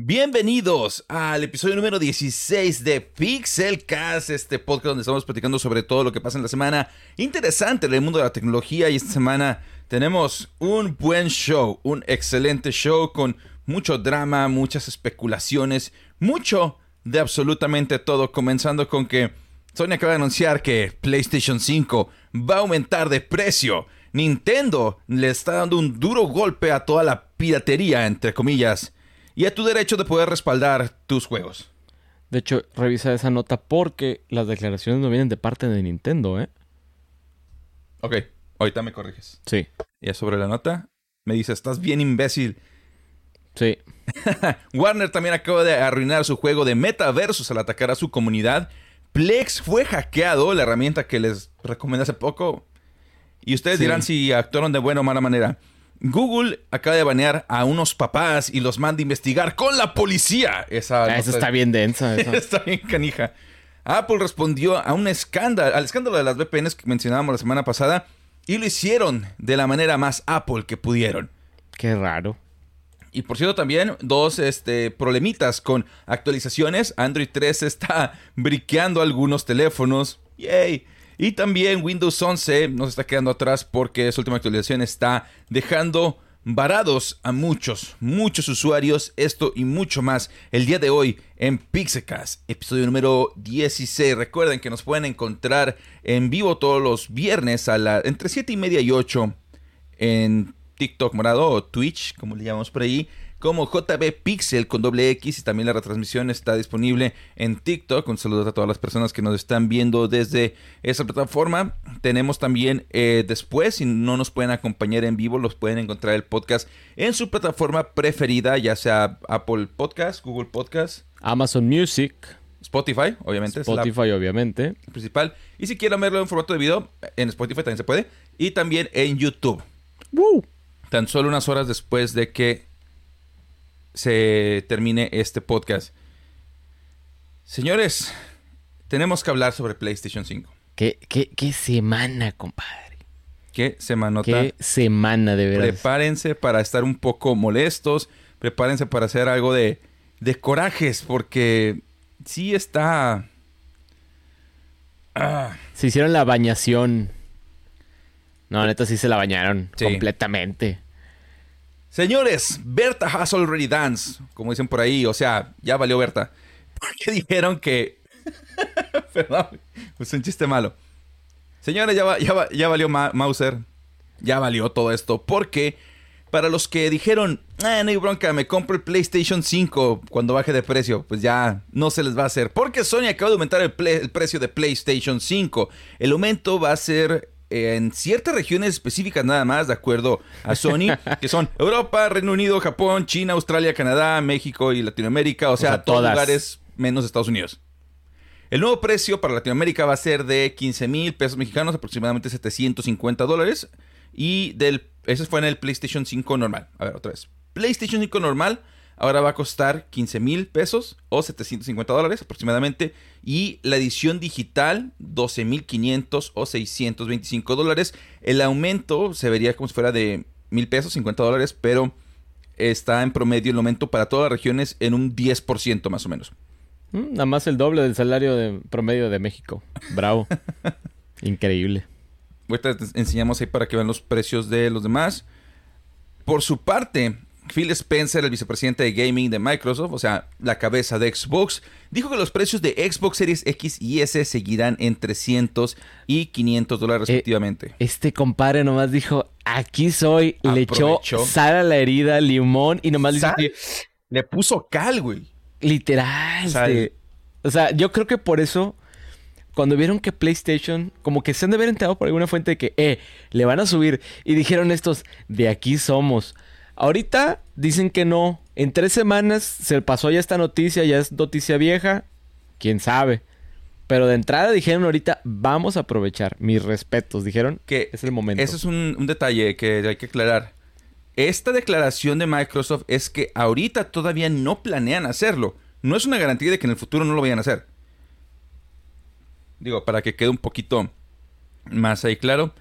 Bienvenidos al episodio número 16 de Pixelcast, este podcast donde estamos platicando sobre todo lo que pasa en la semana interesante en el mundo de la tecnología y esta semana tenemos un buen show, un excelente show con mucho drama, muchas especulaciones, mucho de absolutamente todo, comenzando con que Sony acaba de anunciar que PlayStation 5 va a aumentar de precio. Nintendo le está dando un duro golpe a toda la piratería, entre comillas y a tu derecho de poder respaldar tus juegos. De hecho, revisa esa nota porque las declaraciones no vienen de parte de Nintendo, ¿eh? Ok, ahorita me corriges. Sí. Y sobre la nota, me dice, estás bien imbécil. Sí. Warner también acaba de arruinar su juego de metaversos al atacar a su comunidad. Plex fue hackeado, la herramienta que les recomendé hace poco. Y ustedes Sí. dirán si actuaron de buena o mala manera. Google acaba de banear a unos papás y los manda a investigar con la policía. Esa, Ah, esa está bien densa. esa. Está bien canija. Apple respondió a un escándalo, al escándalo de las VPNs que mencionábamos la semana pasada y lo hicieron de la manera más Apple que pudieron. Qué raro. Y por cierto también dos este, problemitas con actualizaciones. Android 13 está briqueando algunos teléfonos. Yay. Y también Windows 11 nos está quedando atrás porque su última actualización está dejando varados a muchos, muchos usuarios. Esto y mucho más el día de hoy en Pixecast, episodio número 16. Recuerden que nos pueden encontrar en vivo todos los viernes a la, entre 7 y media y 8 en TikTok morado o Twitch, como le llamamos por ahí, como JB Pixel con doble X y también la retransmisión está disponible en TikTok. Un saludo a todas las personas que nos están viendo desde esa plataforma. Tenemos también eh, después, si no nos pueden acompañar en vivo, los pueden encontrar el podcast en su plataforma preferida, ya sea Apple Podcast, Google Podcast, Amazon Music, Spotify, obviamente. es la Spotify, obviamente. principal. Y si quieren verlo en formato de video, en Spotify también se puede. Y también en YouTube. ¡Woo! Tan solo unas horas después de que se termine este podcast. Señores, tenemos que hablar sobre PlayStation 5. ¿Qué, qué, qué semana, compadre. ¿Qué semanota? Qué semana, de verdad. Prepárense para estar un poco molestos. Prepárense para hacer algo de, de corajes. Porque sí está... Ah, Se hicieron la bañación. No, neta, sí se la bañaron Sí. completamente. Señores, Berta has already danced, como dicen por ahí, o sea, ya valió Berta. Porque dijeron que... Perdón, es un chiste malo. Señores, ya, ya, ya valió Ma- Mauser. Ya valió todo esto. Porque para los que dijeron, ah, no hay bronca, me compro el PlayStation 5 cuando baje de precio, pues ya no se les va a hacer. Porque Sony acaba de aumentar el, el precio de PlayStation 5. El aumento va a ser en ciertas regiones específicas nada más, de acuerdo a Sony, que son Europa, Reino Unido, Japón, China, Australia, Canadá, México y Latinoamérica. O sea, sea, todos todas. lugares menos Estados Unidos. El nuevo precio para Latinoamérica va a ser de 15 mil pesos mexicanos, aproximadamente 750 dólares. Y del, ese fue en el PlayStation 5 normal. A ver, otra vez. PlayStation 5 normal ahora va a costar 15 mil pesos o 750 dólares aproximadamente. Y la edición digital, 12 mil 500 o 625 dólares. El aumento se vería como si fuera de mil pesos, 50 dólares, pero está en promedio el aumento para todas las regiones en un 10% más o menos. Mm, Nada más el doble del salario de promedio de México. Bravo. Increíble. Ahorita enseñamos ahí para que vean los precios de los demás. Por su parte, Phil Spencer, el vicepresidente de gaming de Microsoft, o sea, la cabeza de Xbox, dijo que los precios de Xbox Series X y S seguirán en 300 y 500 dólares Eh, respectivamente. Este compadre nomás dijo, aquí soy, le echó sal a la herida, limón y nomás le ¿Sal? dijo, Le puso cal, güey. literal. Sal. este, o sea, yo creo que por eso, cuando vieron que PlayStation, como que se han de haber enterado por alguna fuente de que, eh, le van a subir. Y dijeron estos, de aquí somos. Ahorita dicen que no. En tres semanas se pasó ya esta noticia, ya es noticia vieja. Quién sabe. Pero de entrada dijeron ahorita, vamos a aprovechar. Mis respetos. Dijeron Que es el momento. Ese es un, un detalle que hay que aclarar. Esta declaración de Microsoft es que ahorita todavía no planean hacerlo. No es una garantía de que en el futuro no lo vayan a hacer. Digo, para que quede un poquito más ahí claro.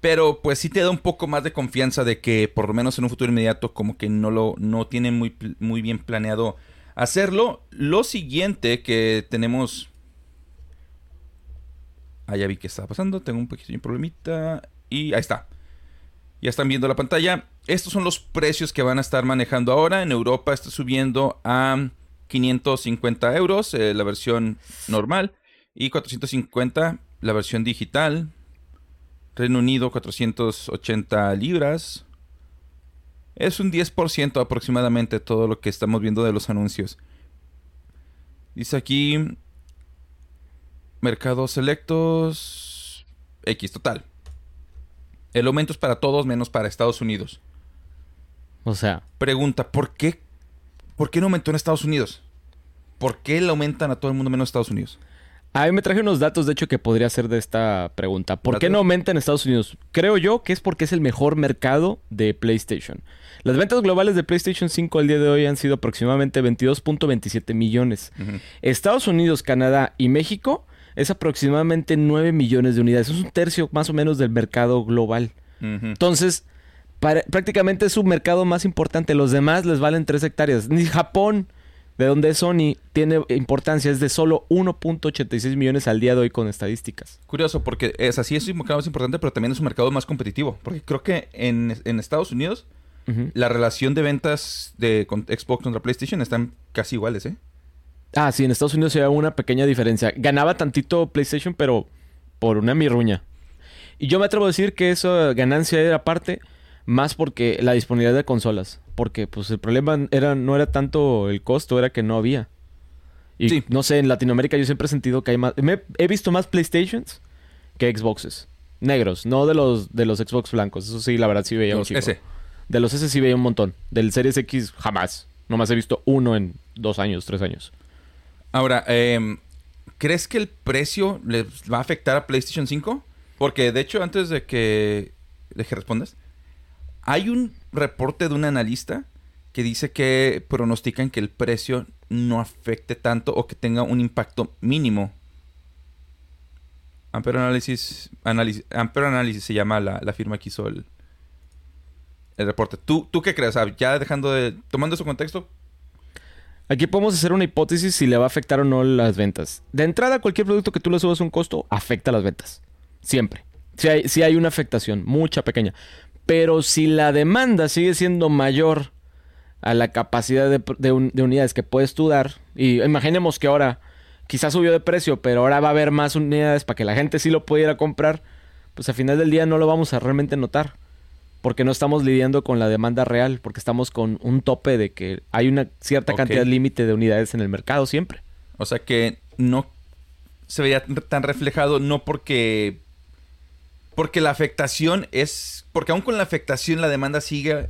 Pero pues sí te da un poco más de confianza de que por lo menos en un futuro inmediato como que no lo no tienen muy, muy bien planeado hacerlo. Lo siguiente que tenemos... Ah, ya vi que está pasando. Tengo un pequeño problemita. Y ahí está. Ya están viendo la pantalla. Estos son los precios que van a estar manejando ahora. En Europa está subiendo a 550 euros eh, la versión normal. Y 450 la versión digital. Reino Unido 480 libras. Es un 10% aproximadamente todo lo que estamos viendo de los anuncios. Dice aquí mercados selectos X total. El aumento es para todos menos para Estados Unidos. O sea, Pregunta, ¿por qué por qué no aumentó en Estados Unidos? ¿Por qué le aumentan a todo el mundo menos Estados Unidos? A mí me traje unos datos, de hecho, que podría ser de esta pregunta. ¿Por qué no aumenta en Estados Unidos? Creo yo que es porque es el mejor mercado de PlayStation. Las ventas globales de PlayStation 5 al día de hoy han sido aproximadamente 22.27 millones. Estados Unidos, Canadá y México es aproximadamente 9 millones de unidades. Es un tercio más o menos del mercado global. Entonces, para- prácticamente es su mercado más importante. Los demás les valen 3 hectáreas. Ni Japón, de donde Sony, tiene importancia. Es de solo 1.86 millones al día de hoy con estadísticas. Curioso, porque es así, es un mercado más importante, pero también es un mercado más competitivo. Porque creo que en, en Estados Unidos la relación de ventas de con Xbox contra PlayStation están casi iguales, ¿eh? Ah, sí, en Estados Unidos se ve una pequeña diferencia. Ganaba tantito PlayStation, pero por una mirruña. Y yo me atrevo a decir que esa ganancia era parte más porque la disponibilidad de consolas. Porque pues el problema era, no era tanto el costo, era que no había. Y Sí. no sé, en Latinoamérica yo siempre he sentido que hay más... me- he visto más PlayStations que Xboxes. Negros, no de los, de los Xbox blancos. Eso sí, la verdad sí veía un Los chico. S. De los S sí veía un montón. Del Series X jamás. Nomás he visto uno en dos años, tres años. Ahora, em, ¿crees que el precio les va a afectar a PlayStation 5? Porque de hecho, antes de que, de que respondas, hay un reporte de un analista que dice que pronostican que el precio no afecte tanto o que tenga un impacto mínimo. Ampere Analysis, Analysis, Ampere Analysis se llama la, la firma que hizo el, el reporte. ¿Tú, ¿Tú qué crees? Ah, ya dejando de... Tomando ese contexto, Aquí podemos hacer una hipótesis si le va a afectar o no las ventas. De entrada, cualquier producto que tú le subas un costo afecta las ventas. Siempre. Si hay, sí hay una afectación, mucha pequeña. Pero si la demanda sigue siendo mayor a la capacidad de, de un- de unidades que puedes tú dar, y imaginemos que ahora quizás subió de precio, pero ahora va a haber más unidades para que la gente sí lo pudiera comprar, pues al final del día no lo vamos a realmente notar. Porque no estamos lidiando con la demanda real, porque estamos con un tope de que hay una cierta cantidad límite de unidades en el mercado siempre. O sea que no se veía tan reflejado, no porque. Porque la afectación es. Porque aún con la afectación, la demanda sigue,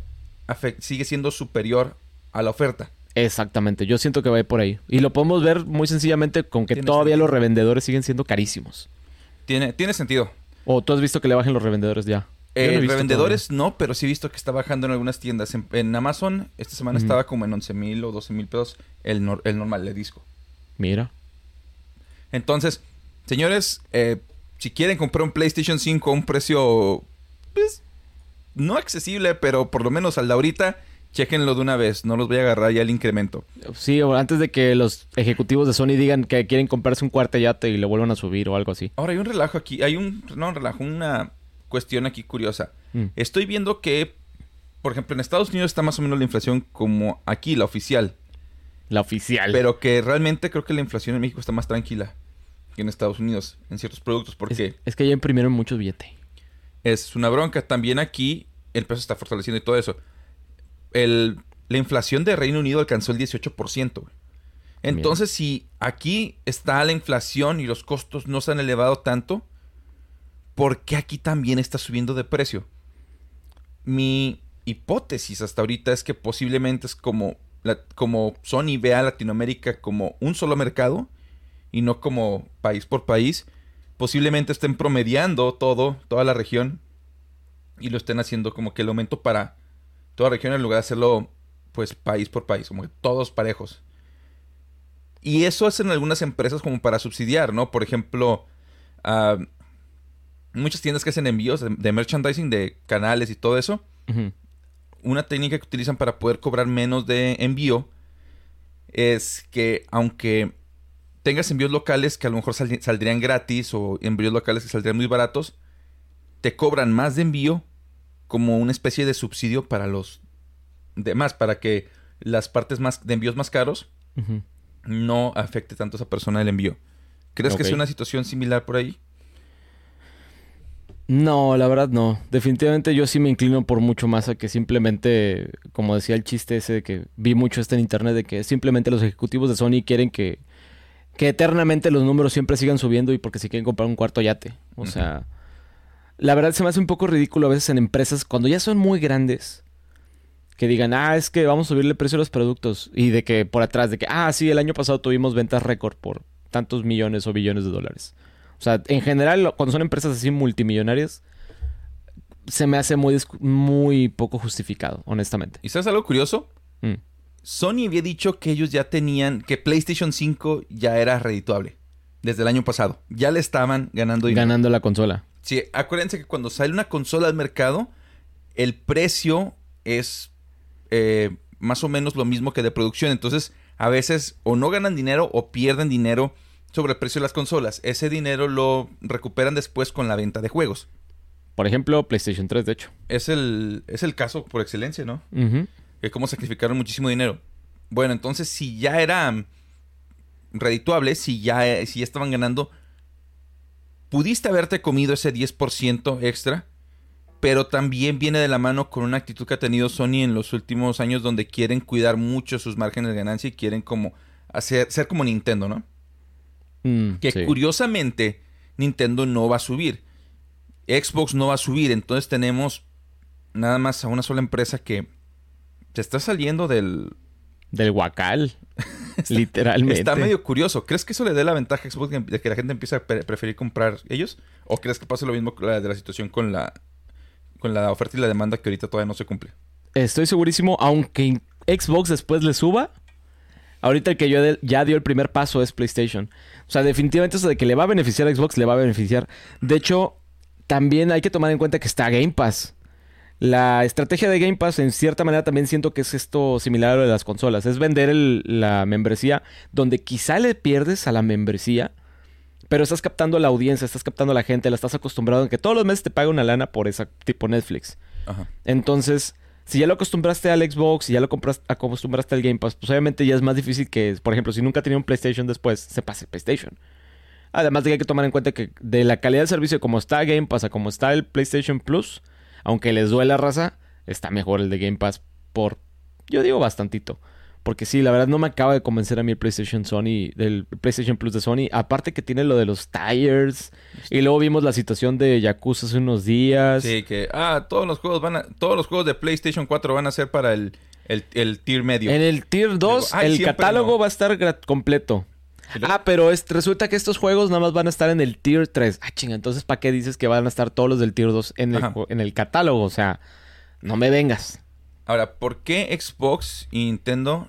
sigue siendo superior a la oferta. Exactamente, yo siento que va a ir por ahí. Y lo podemos ver muy sencillamente con que todavía sentido. los revendedores siguen siendo carísimos. Tiene, tiene sentido. O tú has visto que le bajen los revendedores ya. No Eh, revendedores no, pero sí he visto que está bajando en algunas tiendas. En, en Amazon, esta semana estaba como en 11 mil o 12 mil pesos el, nor- el normal, el disco. Mira. Entonces, señores, eh, si quieren comprar un PlayStation 5 a un precio, pues, no accesible, pero por lo menos al de ahorita, chequenlo de una vez. No los voy a agarrar ya el incremento. Sí, o antes de que los ejecutivos de Sony digan que quieren comprarse un cuarteyate y le vuelvan a subir o algo así. Ahora hay un relajo aquí, hay un, no un relajo, una cuestión aquí curiosa. Mm. Estoy viendo que, por ejemplo, en Estados Unidos está más o menos la inflación como aquí, la oficial. La oficial. Pero que realmente creo que la inflación en México está más tranquila en Estados Unidos, en ciertos productos, porque... es, es que ya imprimieron mucho billete. es una bronca. También aquí el peso está fortaleciendo y todo eso. El, la inflación de Reino Unido alcanzó el 18%. güey. Entonces, si aquí está la inflación y los costos no se han elevado tanto, ¿por qué aquí también está subiendo de precio? Mi hipótesis hasta ahorita es que posiblemente es como, la- como Sony ve a Latinoamérica como un solo mercado y no como país por país. Posiblemente estén promediando todo, toda la región y lo estén haciendo como que el aumento para toda región en lugar de hacerlo pues país por país, como que todos parejos. Y eso hacen algunas empresas como para subsidiar, ¿no? Por ejemplo, ah, muchas tiendas que hacen envíos de, de merchandising, de canales y todo eso, una técnica que utilizan para poder cobrar menos de envío es que aunque tengas envíos locales que a lo mejor sal- saldrían gratis o envíos locales que saldrían muy baratos, te cobran más de envío como una especie de subsidio para los demás, para que las partes más de envíos más caros no afecte tanto a esa persona el envío. ¿Crees que sea una situación similar por ahí? No, la verdad no. Definitivamente yo sí me inclino por mucho más a que simplemente, como decía el chiste ese de que vi mucho este en internet, de que simplemente los ejecutivos de Sony quieren que, que eternamente los números siempre sigan subiendo y porque se quieren comprar un cuarto yate. O sea, la verdad se me hace un poco ridículo a veces en empresas cuando ya son muy grandes. Que digan, ah, es que vamos a subirle el precio a los productos. Y de que por atrás, de que, ah, sí, el año pasado tuvimos ventas récord por tantos millones o billones de dólares. O sea, en general, cuando son empresas así multimillonarias, se me hace muy, muy poco justificado, honestamente. ¿Y sabes algo curioso? Mm. Sony había dicho que ellos ya tenían, que PlayStation 5 ya era redituable desde el año pasado. Ya le estaban ganando dinero. Ganando la consola. Sí, acuérdense que cuando sale una consola al mercado, el precio es eh, más o menos lo mismo que de producción. Entonces, a veces o no ganan dinero o pierden dinero sobre el precio de las consolas. Ese dinero lo recuperan después con la venta de juegos. Por ejemplo, PlayStation 3, de hecho. Es el, es el caso por excelencia, ¿no? Ujú. Que cómo sacrificaron muchísimo dinero. Bueno, entonces si ya era redituable, si ya, si ya estaban ganando, pudiste haberte comido ese 10% extra, pero también viene de la mano con una actitud que ha tenido Sony en los últimos años donde quieren cuidar mucho sus márgenes de ganancia y quieren como hacer ser como Nintendo, ¿no? Mm, Que sí. curiosamente Nintendo no va a subir. Xbox no va a subir. Entonces tenemos nada más a una sola empresa que se está saliendo del... Del guacal. literalmente. Está medio curioso. ¿Crees que eso le dé la ventaja a Xbox de que la gente empieza a pre- preferir comprar ellos? ¿O crees que pasa lo mismo con la, de la situación con la, con la oferta y la demanda que ahorita todavía no se cumple? Estoy segurísimo, aunque Xbox después le suba, ahorita el que yo ya dio el primer paso es PlayStation. O sea, definitivamente eso de que le va a beneficiar a Xbox, le va a beneficiar. De hecho, también hay que tomar en cuenta que está Game Pass. La estrategia de Game Pass, en cierta manera, también siento que es esto similar a lo de las consolas. Es vender el- la membresía donde quizá le pierdes a la membresía, pero estás captando a la audiencia, estás captando a la gente, la estás acostumbrado a que todos los meses te paga una lana por esa tipo Netflix. Ajá. Entonces, si ya lo acostumbraste al Xbox, si ya lo compras- acostumbraste al Game Pass, pues obviamente ya es más difícil que, por ejemplo, si nunca tenía un PlayStation después, se pase el PlayStation. Además de que hay que tomar en cuenta que de la calidad del servicio, como está Game Pass a como está el PlayStation Plus, aunque les duele la raza, está mejor el de Game Pass por, yo digo, bastantito. Porque sí, la verdad no me acaba de convencer a mí el PlayStation Sony, del PlayStation Plus de Sony. Aparte que tiene lo de los tires. Y luego vimos la situación de Yakuza hace unos días. Sí, que ah, todos los juegos van a, todos los juegos de PlayStation 4 van a ser para el, el, el tier medio. En el Tier 2, Ay, el catálogo no. va a estar completo. Ah, pero es- resulta que estos juegos nada más van a estar en el Tier 3. Ah, chinga, entonces ¿para qué dices que van a estar todos los del Tier 2 en el, en el catálogo? O sea, no me vengas. Ahora, ¿por qué Xbox y Nintendo,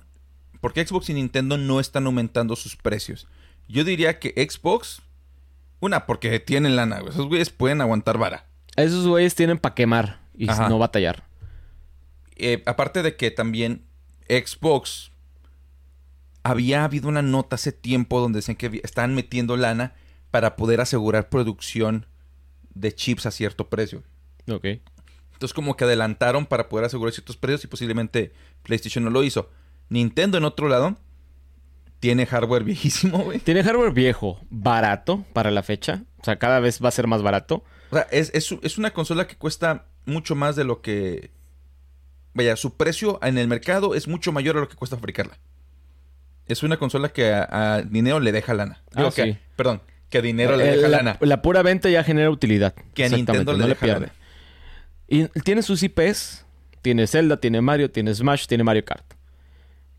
por qué Xbox y Nintendo no están aumentando sus precios? Yo diría que Xbox, una, porque tienen lana, güey. esos güeyes pueden aguantar vara. Esos güeyes tienen para quemar y Ajá. no batallar. Eh, aparte de que también Xbox había habido una nota hace tiempo donde decían que estaban metiendo lana para poder asegurar producción de chips a cierto precio. Ok. Entonces como que adelantaron para poder asegurar ciertos precios y posiblemente PlayStation no lo hizo. Nintendo en otro lado tiene hardware viejísimo, güey. Tiene hardware viejo, barato para la fecha. O sea, cada vez va a ser más barato. O sea, es, es, es una consola que cuesta mucho más de lo que... Vaya, su precio en el mercado es mucho mayor a lo que cuesta fabricarla. Es una consola que a, a dinero le deja lana. Digo Ah, que, sí. perdón, que a dinero le Eh, deja la, lana. la pura venta ya genera utilidad. Que a Nintendo le no deja pierde. lana. Y tiene sus IPs. Tiene Zelda, tiene Mario, tiene Smash, tiene Mario Kart.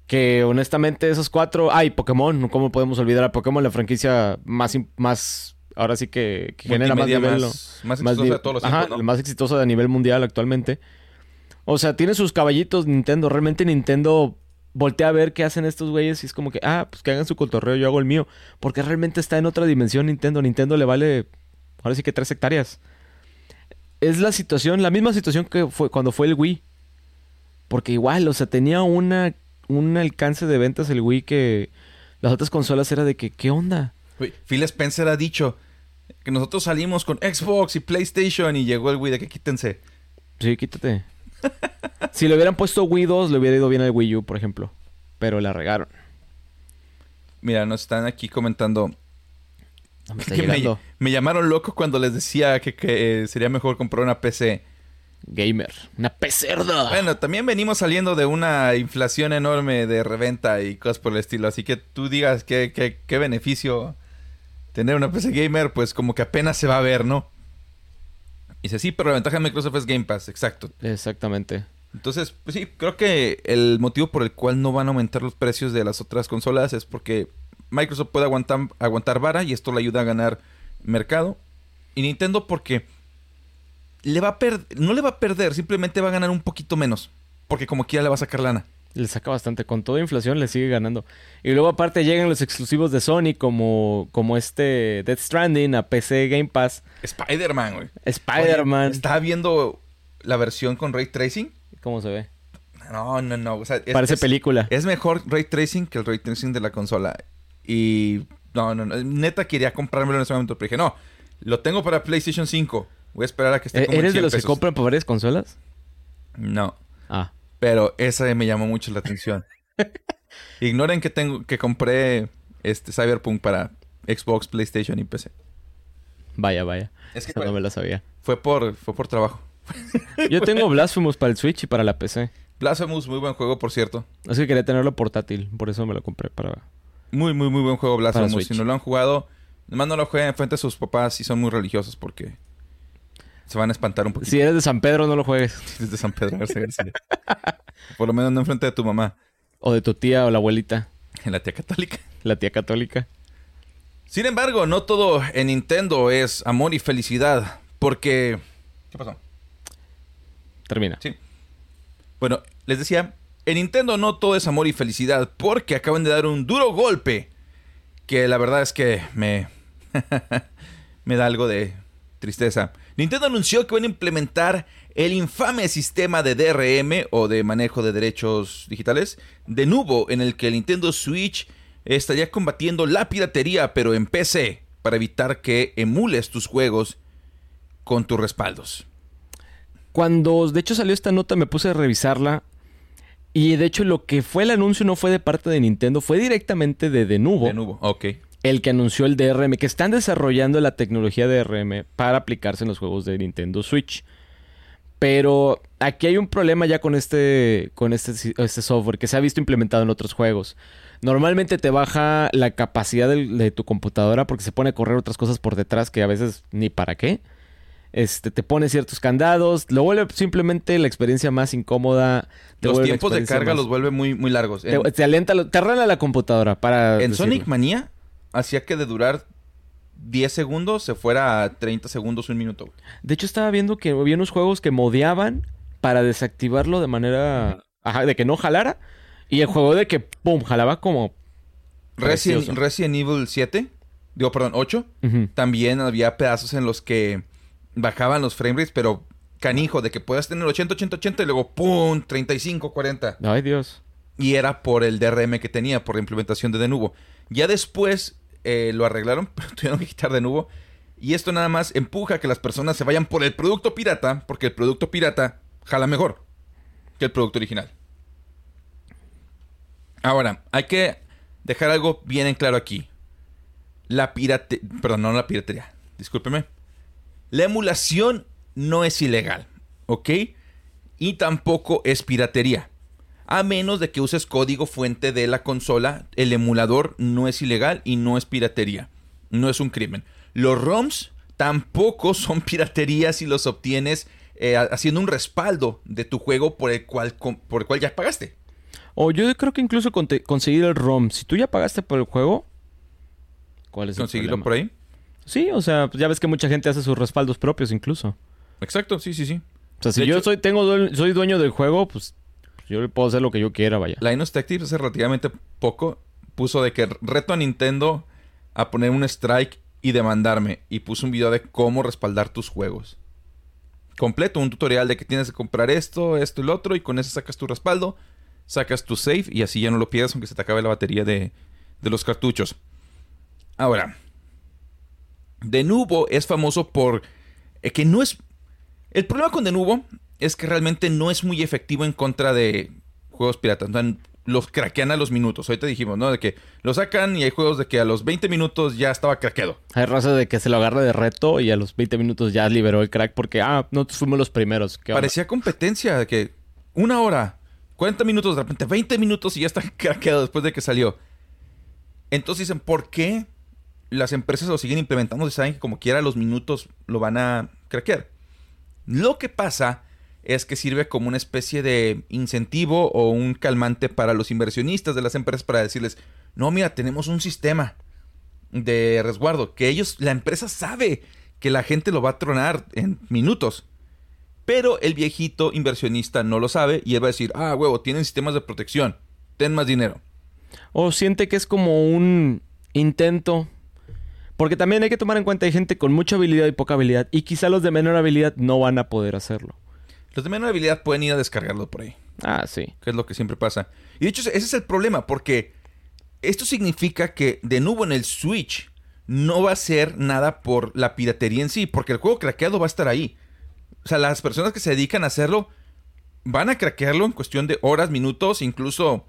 Que honestamente esos cuatro... Ay, Pokémon. ¿Cómo podemos olvidar a Pokémon? La franquicia más... más ahora sí que, que genera más nivel... más, más más exitosa de todos los Ajá, tiempos, ¿no? la más exitosa a nivel mundial actualmente. O sea, tiene sus caballitos Nintendo. Realmente Nintendo voltea a ver qué hacen estos güeyes y es como que, ah, pues que hagan su cotorreo, yo hago el mío. Porque realmente está en otra dimensión Nintendo. Nintendo le vale, ahora sí que tres hectáreas. es la situación, la misma situación que fue cuando fue el Wii. Porque igual, o sea, tenía una, un alcance de ventas el Wii que las otras consolas era de que, ¿qué onda? Phil Spencer ha dicho que nosotros salimos con Xbox y PlayStation y llegó el Wii de que quítense. Sí, quítate. Si le hubieran puesto Wii 2, le hubiera ido bien al Wii U, por ejemplo. Pero la regaron. Mira, nos están aquí comentando No me está que me, llegando. me llamaron loco cuando les decía que, que, eh, sería mejor comprar una PC. Gamer. Una pecerda. Bueno, también venimos saliendo de una inflación enorme de reventa y cosas por el estilo. Así que tú digas qué, qué, qué beneficio tener una PC gamer, pues como que apenas se va a ver, ¿no? Y dice, sí, pero la ventaja de Microsoft es Game Pass, exacto. Exactamente. Entonces, pues sí, creo que el motivo por el cual no van a aumentar los precios de las otras consolas es porque Microsoft puede aguantar, aguantar vara y esto le ayuda a ganar mercado. Y Nintendo porque le va a per- no le va a perder, simplemente va a ganar un poquito menos. Porque como quiera le va a sacar lana. Le saca bastante. Con toda inflación le sigue ganando. Y luego aparte llegan los exclusivos de Sony como, como este Death Stranding a PC Game Pass. Spider-Man, güey. Spider-Man. Estaba viendo la versión con Ray Tracing. ¿Cómo se ve? No, no, no. O sea, es, Parece es- película. Es mejor Ray Tracing que el Ray Tracing de la consola. Y no, no, no. Neta quería comprármelo en ese momento, pero dije, no, lo tengo para PlayStation 5. Voy a esperar a que esté Eh, como ¿Eres de 100 los que pesos". compran para varias consolas? No, Ah. Pero esa me llamó mucho la atención. Ignoren que tengo que compré este Cyberpunk para Xbox, PlayStation y PC. Vaya, vaya. Es que Esa no me la sabía. fue por fue por trabajo. Yo tengo Blasphemous para el Switch y para la PC. Blasphemous, muy buen juego, por cierto. Así que quería tenerlo portátil. Por eso me lo compré para... Muy, muy, muy buen juego Blasphemous. Si no lo han jugado, nomás no lo jueguen frente a sus papás si son muy religiosos porque se van a espantar un poquito. Si eres de San Pedro, no lo juegues. Desde San Pedro Garza García. Por lo menos no enfrente de tu mamá, O de tu tía o la abuelita. en la tía católica. La tía católica. Sin embargo, no todo en Nintendo es amor y felicidad. Porque... ¿Qué pasó? Termina. Sí. Bueno, les decía, en Nintendo no todo es amor y felicidad porque acaban de dar un duro golpe que la verdad es que me me da algo de tristeza. Nintendo anunció que van a implementar el infame sistema de DRM o de manejo de derechos digitales de nuevo en el que el Nintendo Switch estaría combatiendo la piratería pero en PC para evitar que emules tus juegos con tus respaldos. Cuando de hecho salió esta nota me puse a revisarla. Y de hecho lo que fue el anuncio no fue de parte de Nintendo, fue directamente de Denuvo, De nuevo, ok. El que anunció el DRM, que están desarrollando la tecnología DRM para aplicarse en los juegos de Nintendo Switch. Pero aquí hay un problema ya con este, con este, este software que se ha visto implementado en otros juegos. Normalmente te baja la capacidad de tu computadora porque se pone a correr otras cosas por detrás que a veces ni para qué. Este, te pone ciertos candados, lo vuelve simplemente la experiencia más incómoda. Los tiempos de carga más- los vuelve muy, muy largos. En, Te, te alenta, te arregla la computadora para. en decirlo. Sonic Mania hacía que de durar 10 segundos se fuera a 30 segundos, un minuto. De hecho, estaba viendo que había unos juegos que modeaban para desactivarlo de manera. Ajá, de que no jalara. Y el juego de que, pum, jalaba como. Resident. Resident Evil 7, digo, perdón, 8, Ujú. también había pedazos en los que bajaban los frame rates, pero canijo, de que puedas tener 80, 80, 80 y luego ¡pum! 35, 40. Ay, Dios. Y era por el DRM que tenía, por la implementación de Denuvo. Ya después eh, lo arreglaron, pero tuvieron que quitar Denuvo. Y esto nada más empuja a que las personas se vayan por el producto pirata, porque el producto pirata jala mejor que el producto original. Ahora, hay que dejar algo bien en claro aquí. La pirate... Perdón, no la piratería. Discúlpeme. La emulación no es ilegal, ¿ok? Y tampoco es piratería. A menos de que uses código fuente de la consola, el emulador no es ilegal y no es piratería. No es un crimen. Los ROMs tampoco son piratería si los obtienes eh, haciendo un respaldo de tu juego por el cual, por el cual ya pagaste. O yo creo que incluso conseguir el ROM. Si tú ya pagaste por el juego. ¿Cuál es el Conseguirlo por ahí. Sí, o sea, pues ya ves que mucha gente hace sus respaldos propios incluso. Exacto, sí, sí, sí. O sea, si De yo hecho- soy, tengo soy dueño del juego, pues yo puedo hacer lo que yo quiera, vaya. Linus Tech Tips hace relativamente poco puso de que reto a Nintendo a poner un strike y demandarme. Y puso un video de cómo respaldar tus juegos. completo, un tutorial de que tienes que comprar esto, esto y lo otro, y con eso sacas tu respaldo, sacas tu save y así ya no lo pierdes aunque se te acabe la batería de, de los cartuchos. Ahora, Denuvo es famoso por eh, que no es... El problema con Denuvo es que realmente no es muy efectivo en contra de juegos piratas. los craquean a los minutos. Ahorita dijimos, ¿no? De que lo sacan y hay juegos de que a los 20 minutos ya estaba craqueado. Hay raza de que se lo agarra de reto y a los 20 minutos ya liberó el crack porque, ah, no fuimos los primeros. Parecía competencia de que una hora, 40 minutos, de repente 20 minutos y ya está craqueado después de que salió. Entonces dicen, ¿por qué las empresas lo siguen implementando y saben que como quiera los minutos lo van a craquear. Lo que pasa es que sirve como una especie de incentivo o un calmante para los inversionistas de las empresas para decirles, no, mira, tenemos un sistema de resguardo que ellos, la empresa sabe que la gente lo va a tronar en minutos. Pero el viejito inversionista no lo sabe y él va a decir, ah, huevo, tienen sistemas de protección, ten más dinero. O siente que es como un intento porque también hay que tomar en cuenta, hay gente con mucha habilidad y poca habilidad. Y quizá los de menor habilidad no van a poder hacerlo. Los de menor habilidad pueden ir a descargarlo por ahí. Ah, sí. Que es lo que siempre pasa. Y de hecho, ese es el problema, porque esto significa que de nuevo en el Switch no va a ser nada por la piratería en sí, porque el juego craqueado va a estar ahí. O sea, las personas que se dedican a hacerlo van a craquearlo en cuestión de horas, minutos, incluso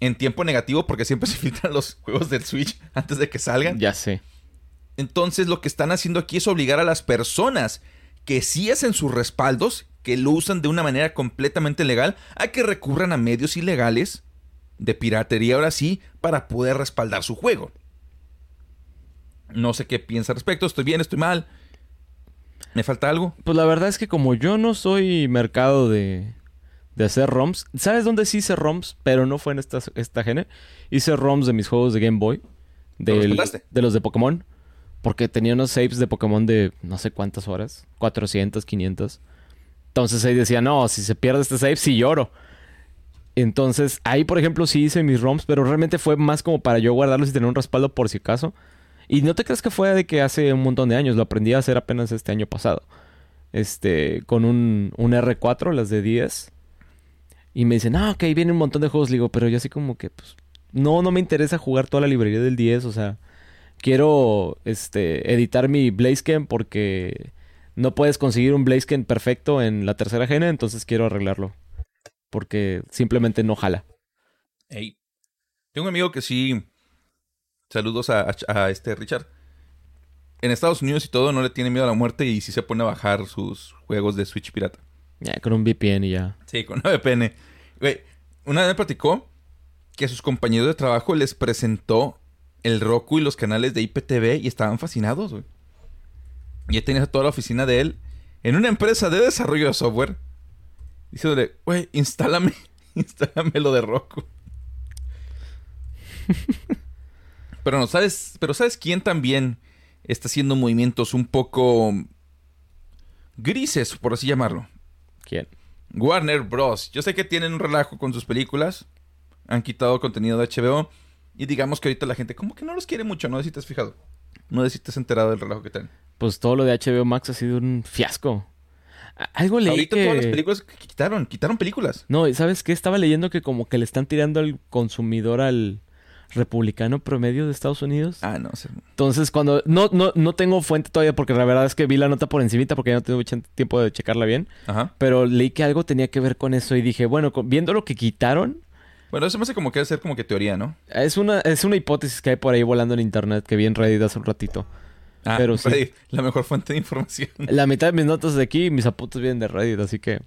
en tiempo negativo, porque siempre se filtran los juegos del Switch antes de que salgan. Ya sé. Entonces lo que están haciendo aquí es obligar a las personas que sí hacen sus respaldos, que lo usan de una manera completamente legal, a que recurran a medios ilegales de piratería ahora sí para poder respaldar su juego. No sé qué piensa al respecto, estoy bien, estoy mal. ¿Me falta algo? Pues la verdad es que como yo no soy mercado de, de hacer ROMs, ¿sabes dónde sí hice ROMs? Pero no fue en esta, esta gene. Hice ROMs de mis juegos de Game Boy. de los de Pokémon. Porque tenía unos saves de Pokémon de no sé cuántas horas. 400, 500. Entonces ahí decía, no, si se pierde este save, sí lloro. Entonces ahí, por ejemplo, sí hice mis ROMs, pero realmente fue más como para yo guardarlos y tener un respaldo por si acaso. Y no te creas que fue de que hace un montón de años, lo aprendí a hacer apenas este año pasado. Este, con un, un R4, las de 10. Y me dicen, ah, ok, viene un montón de juegos. Le digo, pero yo así como que, pues, no, no me interesa jugar toda la librería del 10, o sea quiero este, editar mi Blaziken porque no puedes conseguir un Blaziken perfecto en la tercera gene, entonces quiero arreglarlo. Porque simplemente no jala. Hey. Tengo un amigo que sí. Saludos a, este Richard. En Estados Unidos y todo no le tiene miedo a la muerte y sí se pone a bajar sus juegos de Switch pirata. Ya, con un VPN y ya. Sí, con un VPN. una vez me platicó que a sus compañeros de trabajo les presentó el Roku y los canales de IPTV y estaban fascinados, güey. Y tenía toda la oficina de él en una empresa de desarrollo de software. Diciéndole, güey, instálame, instálame lo de Roku. pero no, ¿sabes? Pero ¿sabes quién también está haciendo movimientos un poco grises, por así llamarlo? ¿Quién? Warner Bros. Yo sé que tienen un relajo con sus películas. Han quitado contenido de HBO. Y digamos que ahorita la gente como que no los quiere mucho, no sé si te has fijado. No sé si te has enterado del relajo que tienen. Pues todo lo de HBO Max ha sido un fiasco. Algo leí Ahorita todas las películas que quitaron, quitaron películas. No, ¿sabes qué? Estaba leyendo que como que le están tirando al consumidor al republicano promedio de Estados Unidos. Ah, no sé. Entonces, cuando... No, no, no tengo fuente todavía porque la verdad es que vi la nota por encimita porque ya no tengo mucho tiempo de checarla bien. Ajá. Pero leí que algo tenía que ver con eso y dije, bueno, viendo lo que quitaron bueno, eso me hace como que ser como que teoría, ¿no? Es una, es una hipótesis que hay por ahí volando en internet que vi en Reddit hace un ratito. Ah, Pero sí. la mejor fuente de información. La mitad de mis notas de aquí y mis apuntes vienen de Reddit, así que...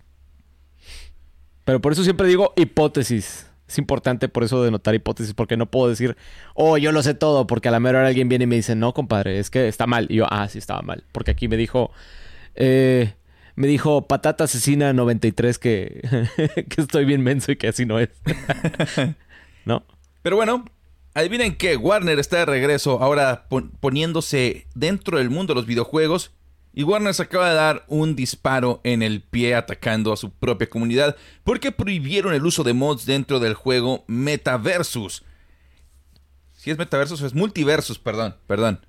Pero por eso siempre digo hipótesis. Es importante por eso de notar hipótesis, porque no puedo decir, oh, yo lo sé todo, porque a la mera hora alguien viene y me dice, no, compadre, es que está mal. Y yo, ah, sí, estaba mal. Porque aquí me dijo, eh, me dijo Patata Asesina 93 que, que estoy bien menso y que así no es. ¿No? Pero bueno, adivinen que Warner está de regreso ahora poniéndose dentro del mundo de los videojuegos. Y Warner se acaba de dar un disparo en el pie atacando a su propia comunidad porque prohibieron el uso de mods dentro del juego Metaversus. Si es Metaversus, es Multiversus, perdón, perdón.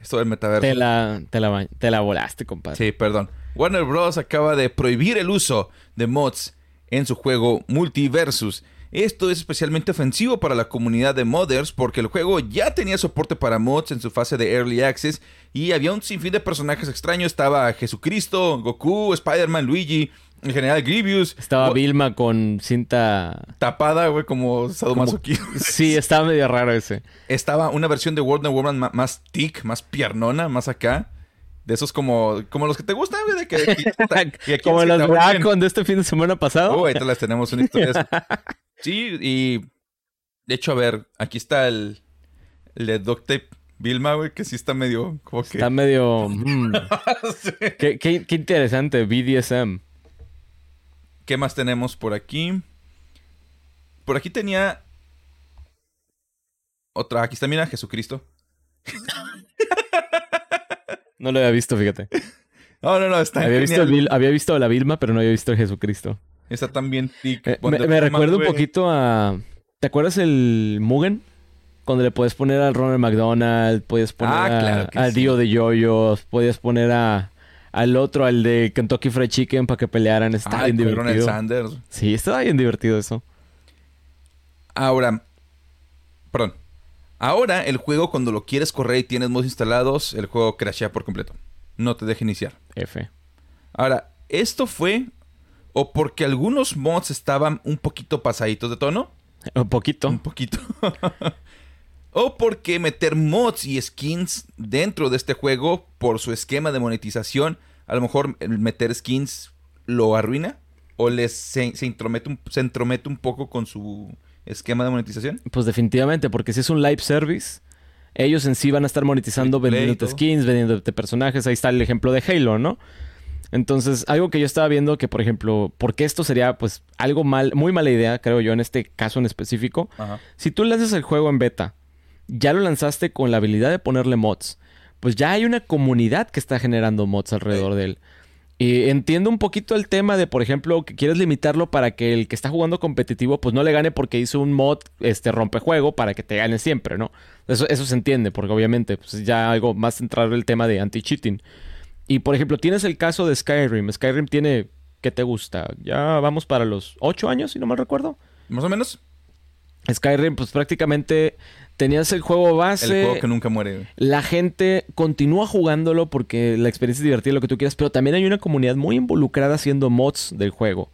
Esto del Metaversus. Te la, te la, te la volaste, compadre. Sí, perdón. Warner Bros. acaba de prohibir el uso de mods en su juego Multiversus. Esto es especialmente ofensivo para la comunidad de modders porque el juego ya tenía soporte para mods en su fase de Early Access y había un sinfín de personajes extraños. Estaba Jesucristo, Goku, Spider-Man, Luigi, en general Grievous. Estaba Vilma con cinta... tapada, güey, como sadomasoquismo. Sí, estaba medio raro ese. Estaba una versión de Wonder Woman ma- más thick, más piernona, más acá. De esos como, como los que te gustan, güey, de que... Como los te. Dracon de este fin de semana pasado. Oh, ahorita les tenemos una historia. Sí, y de hecho, a ver, aquí está el, el de Duct Tape Vilma, güey, que sí está medio como que... Está medio... mm. Sí. qué, qué- qué interesante, BDSM. ¿Qué más tenemos por aquí? Por aquí tenía otra. Aquí está, mira, Jesucristo. No lo había visto, fíjate. No, no, no, está Había visto, genial. había visto a la Vilma, pero no había visto a Jesucristo. Está también thick. Eh, me, me recuerda un poquito a... ¿Te acuerdas el Mugen? Cuando le puedes poner al Ronald McDonald, puedes poner Ah, a- claro que al sí. Dio de Yoyos, puedes poner a al otro, al de Kentucky Fried Chicken para que pelearan. Está bien con Ronald divertido. Sanders. Sí, estaba bien divertido eso. Ahora, perdón. Ahora, el juego, cuando lo quieres correr y tienes mods instalados, el juego crashea por completo. No te deja iniciar. F. Ahora, ¿esto fue o porque algunos mods estaban un poquito pasaditos de tono? Un poquito. Un poquito. o porque meter mods y skins dentro de este juego por su esquema de monetización, a lo mejor meter skins lo arruina o les se, se intromete un, se entromete un poco con su esquema de monetización. Pues definitivamente, porque si es un live service, ellos en sí van a estar monetizando todo. skins, vendiéndote personajes. Ahí está el ejemplo de Halo, ¿no? Entonces, algo que yo estaba viendo que, por ejemplo, porque esto sería pues algo mal, muy mala idea, creo yo, en este caso en específico. Ajá. Si tú lanzas el juego en beta, ya lo lanzaste con la habilidad de ponerle mods, pues ya hay una comunidad que está generando mods alrededor de él. Y entiendo un poquito el tema de, por ejemplo, que quieres limitarlo para que el que está jugando competitivo, pues no le gane porque hizo un mod, este, rompejuego para que te gane siempre, ¿no? Eso, eso se entiende, porque obviamente, pues ya algo más centrado el tema de anti-cheating. Y, por ejemplo, tienes el caso de Skyrim. Skyrim tiene, ¿qué te gusta? Ya vamos para los 8 años, si no mal recuerdo. Más o menos Skyrim, pues prácticamente tenías el juego base. el juego que nunca muere. La gente continúa jugándolo porque la experiencia es divertida, lo que tú quieras, pero también hay una comunidad muy involucrada haciendo mods del juego.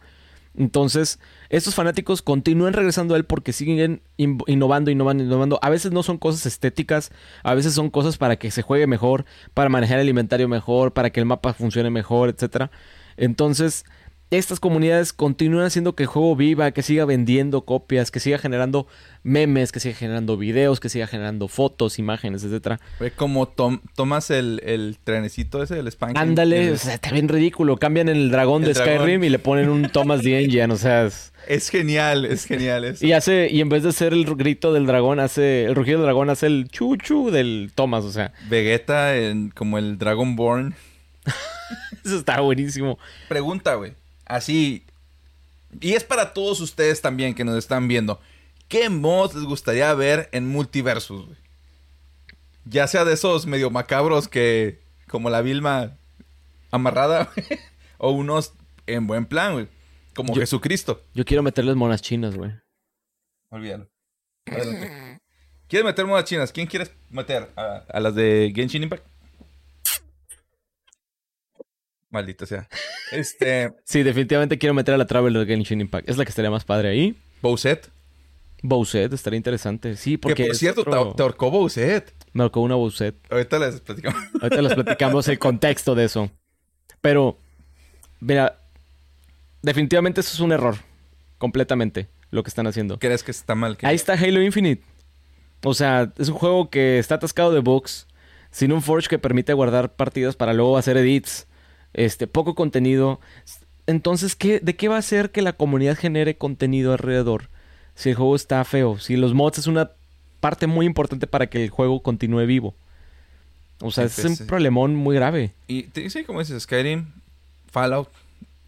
Entonces, estos fanáticos continúan regresando a él porque siguen in- innovando, innovando, innovando. A veces no son cosas estéticas, a veces son cosas para que se juegue mejor, para manejar el inventario mejor, para que el mapa funcione mejor, etcétera. Entonces, estas comunidades continúan haciendo que el juego viva, que siga vendiendo copias, que siga generando memes, que siga generando videos, que siga generando fotos, imágenes, etcétera. Como tom- tomas el, el trenecito ese del Spanking. Ándale, el- o sea, está bien ridículo. Cambian el dragón El de dragón. Skyrim y le ponen un Thomas the Engine, o sea, es- Es genial, es genial eso. y hace y en vez de hacer el grito del dragón hace el rugido del dragón hace el chuchu del Thomas, o sea, Vegeta en, como el Dragonborn. eso está buenísimo. Pregunta, güey. Así. Y es para todos ustedes también que nos están viendo. ¿Qué mods les gustaría ver en Multiversus, güey? Ya sea de esos medio macabros que. Como la Vilma amarrada, güey, O unos en buen plan, güey. Como Yo- Jesucristo. Yo quiero meterles monas chinas, güey. Olvídalo. Adelante. ¿Quieres meter modas chinas? ¿Quién quieres meter? ¿A, a las de Genshin Impact? Maldita sea. Este. Sí, definitivamente quiero meter a la Traveler de Genshin Impact. Es la que estaría más padre ahí. Bowsette. Bowset estaría interesante. Sí, porque que por cierto, otro- te, ahorcó Bowsette. me ahorcó una Bowset. Ahorita les platicamos. Ahorita les platicamos el contexto de eso. Pero, mira, definitivamente eso es un error. Completamente, lo que están haciendo. ¿Crees que está mal? que- Ahí está Halo Infinite. O sea, es un juego que está atascado de bugs, sin un Forge que permite guardar partidas para luego hacer edits, este, poco contenido. Entonces, ¿qué, ¿de qué va a ser que la comunidad genere contenido alrededor? Si el juego está feo, si los mods es una parte muy importante para que el juego continúe vivo. O sea, es un Empecé. problemón muy grave. Y dice, como dices, Skyrim, Fallout,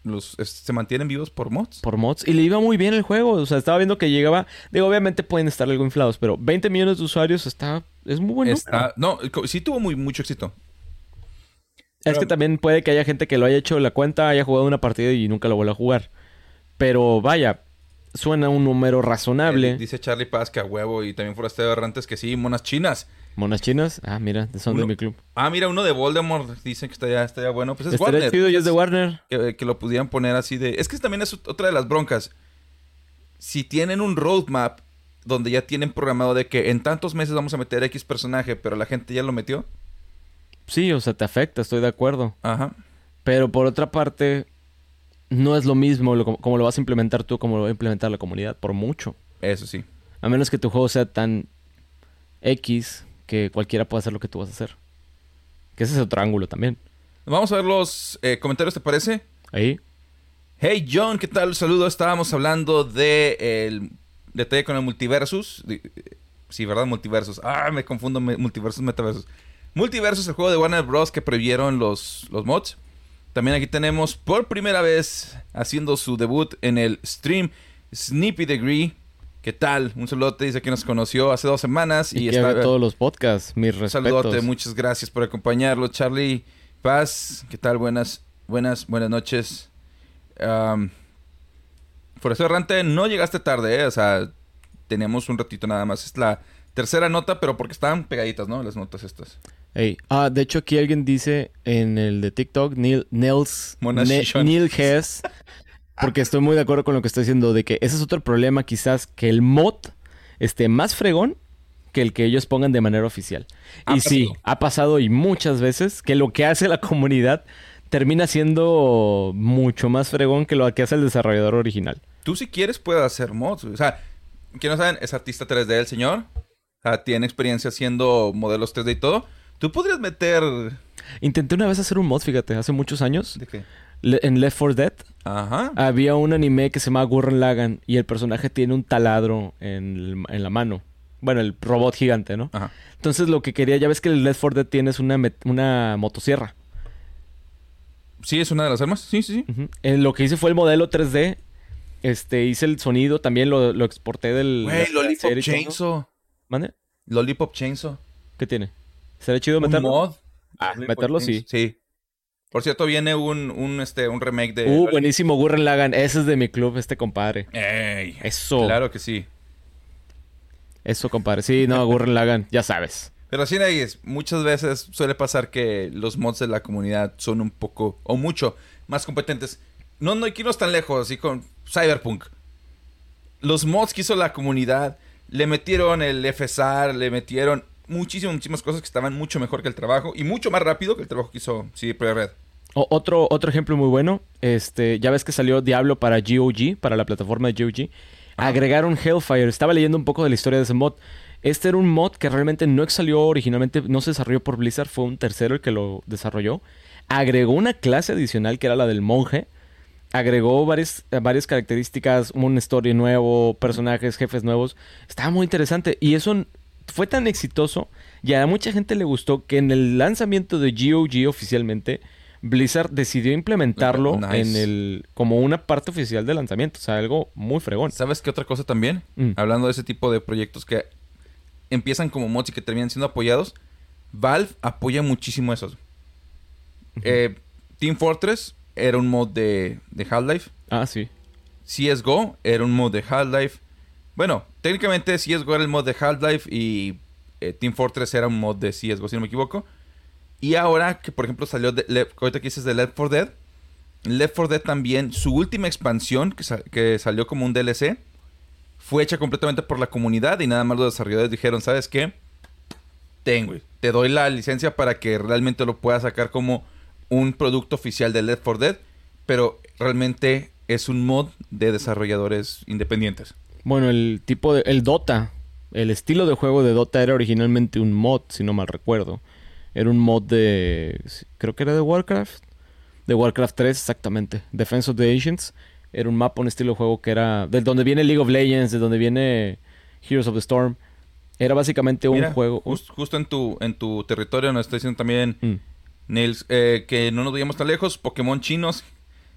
los, es- se mantienen vivos por mods. por mods. Y le iba muy bien el juego. O sea, estaba viendo que llegaba. Digo, obviamente pueden estar algo inflados, pero 20 millones de usuarios está. Es muy bueno. Está- no, sí tuvo muy, mucho éxito. Es que también puede que haya gente que lo haya hecho la cuenta, haya jugado una partida y nunca lo vuelva a jugar. Pero vaya, suena un número razonable. Eh, dice Charlie Paz que a huevo y también Forastero Errantes que sí, monas chinas. Monas chinas, ah, mira, son de mi club. Ah, mira, uno de Voldemort dicen que está ya, está ya bueno. Pues es Estaría Warner. chido y es de Warner. Que, que lo pudieran poner así de. Es que también es otra de las broncas. Si tienen un roadmap donde ya tienen programado de que en tantos meses vamos a meter X personaje, pero la gente ya lo metió. Sí, o sea, te afecta, estoy de acuerdo. Ajá. Pero por otra parte, no es lo mismo lo- como lo vas a implementar tú como lo va a implementar la comunidad, por mucho. Eso sí. A menos que tu juego sea tan X que cualquiera pueda hacer lo que tú vas a hacer. Que ese es otro ángulo también. Vamos a ver los eh, comentarios, ¿te parece? Ahí. Hey John, ¿qué tal? Saludo. Estábamos hablando de el detalle con el multiversus. Sí, ¿verdad? Multiversus. Ah, me confundo. me- multiversus, Multiversus, el juego de Warner Bros. que previeron los, los mods. También aquí tenemos por primera vez haciendo su debut en el stream Snippy Degree. ¿Qué tal? Un saludote, dice que nos conoció hace dos semanas. Y, Y, que está, todos los podcasts. Mis un respetos. saludote, muchas gracias por acompañarlo. Charlie Paz, ¿qué tal? Buenas, buenas, buenas noches. Um, Forastero Errante, no llegaste tarde, ¿eh? O sea, tenemos un ratito nada más. Es la tercera nota, pero porque estaban pegaditas, ¿no? Las notas estas. Ey, Ah, de hecho aquí alguien dice en el de TikTok, Neil, Nils, Ne-. Neil Hess, porque estoy muy de acuerdo con lo que estoy diciendo, de que ese es otro problema quizás, que el mod esté más fregón que el que ellos pongan de manera oficial. Y sí, ha pasado y muchas veces que lo que hace la comunidad termina siendo mucho más fregón que lo que hace el desarrollador original. Tú si quieres puedes hacer mods. O sea, que no saben, es artista 3D el señor. O sea, tiene experiencia haciendo modelos 3D y todo. Tú podrías meter... Intenté una vez hacer un mod, fíjate, hace muchos años, ¿De qué? le- en Left 4 Dead. Ajá. Había un anime que se llama Gurren Lagann y el personaje tiene un taladro en, en la mano. Bueno, el robot gigante, ¿no? Ajá. Entonces lo que quería, ya ves que el Left 4 Dead tienes una, una motosierra. Sí, es una de las armas. Sí, sí, sí. Eh, lo que hice fue el modelo 3D. Este, hice el sonido, también lo, lo exporté del... Güey, Lollipop. Chainsaw. ¿Mande? Lollipop Chainsaw. ¿Qué tiene? ¿Sería chido Un meterlo? mod. Ah, meterlo Chainsaw. Sí. Por cierto, viene un, un, este, un remake de... Uh, buenísimo, Gurren Lagann. Ese es de mi club, este compadre. Ey. Eso. Claro que sí. Eso, compadre. Sí, no, Gurren Lagann, ya sabes. Pero sí, Nayes, muchas veces suele pasar que los mods de la comunidad son un poco, o mucho, más competentes. No, no hay que irnos tan lejos, así con Cyberpunk. Los mods que hizo la comunidad, le metieron el FSR, le metieron muchísimas, muchísimas cosas que estaban mucho mejor que el trabajo y mucho más rápido que el trabajo que hizo CD Projekt Red. O- otro, otro ejemplo muy bueno, este, ya ves que salió Diablo para GOG, para la plataforma de GOG. Agregaron Hellfire. Estaba leyendo un poco de la historia de ese mod. Este era un mod que realmente no salió originalmente, no se desarrolló por Blizzard, fue un tercero el que lo desarrolló. Agregó una clase adicional que era la del monje. Agregó varias, varias características, un story nuevo, personajes, jefes nuevos. Estaba muy interesante. Y eso fue tan exitoso y a mucha gente le gustó que en el lanzamiento de GOG oficialmente, Blizzard decidió implementarlo Nice. en el como una parte oficial del lanzamiento. O sea, algo muy fregón. ¿Sabes qué otra cosa también? Mm. Hablando de ese tipo de proyectos que empiezan como mods y que terminan siendo apoyados, Valve apoya muchísimo esos. Eh, Team Fortress era un mod de, de Half-Life. Ah, sí. CSGO era un mod de Half-Life. Bueno, técnicamente CSGO era el mod de Half-Life y eh, Team Fortress era un mod de CSGO, si no me equivoco. Y ahora que, por ejemplo, salió de, Le- ahorita que dices de Left 4 Dead, Left 4 Dead también, su última expansión que, que salió como un DLC, fue hecha completamente por la comunidad y nada más los desarrolladores dijeron, ¿sabes qué? Ten, güey. Te doy la licencia para que realmente lo puedas sacar como un producto oficial de Left 4 Dead, pero realmente es un mod de desarrolladores independientes. Bueno, el tipo de... El Dota. El estilo de juego de Dota era originalmente un mod, si no mal recuerdo. Era un mod de... Creo que era de Warcraft. De Warcraft 3, exactamente. Defense of the Ancients. Era un mapa, un estilo de juego que era... De donde viene League of Legends, de donde viene Heroes of the Storm. Era básicamente un Mira, juego... jus- justo en tu, en tu territorio nos está diciendo también Mm. Nils, eh, que no nos vayamos tan lejos, Pokémon chinos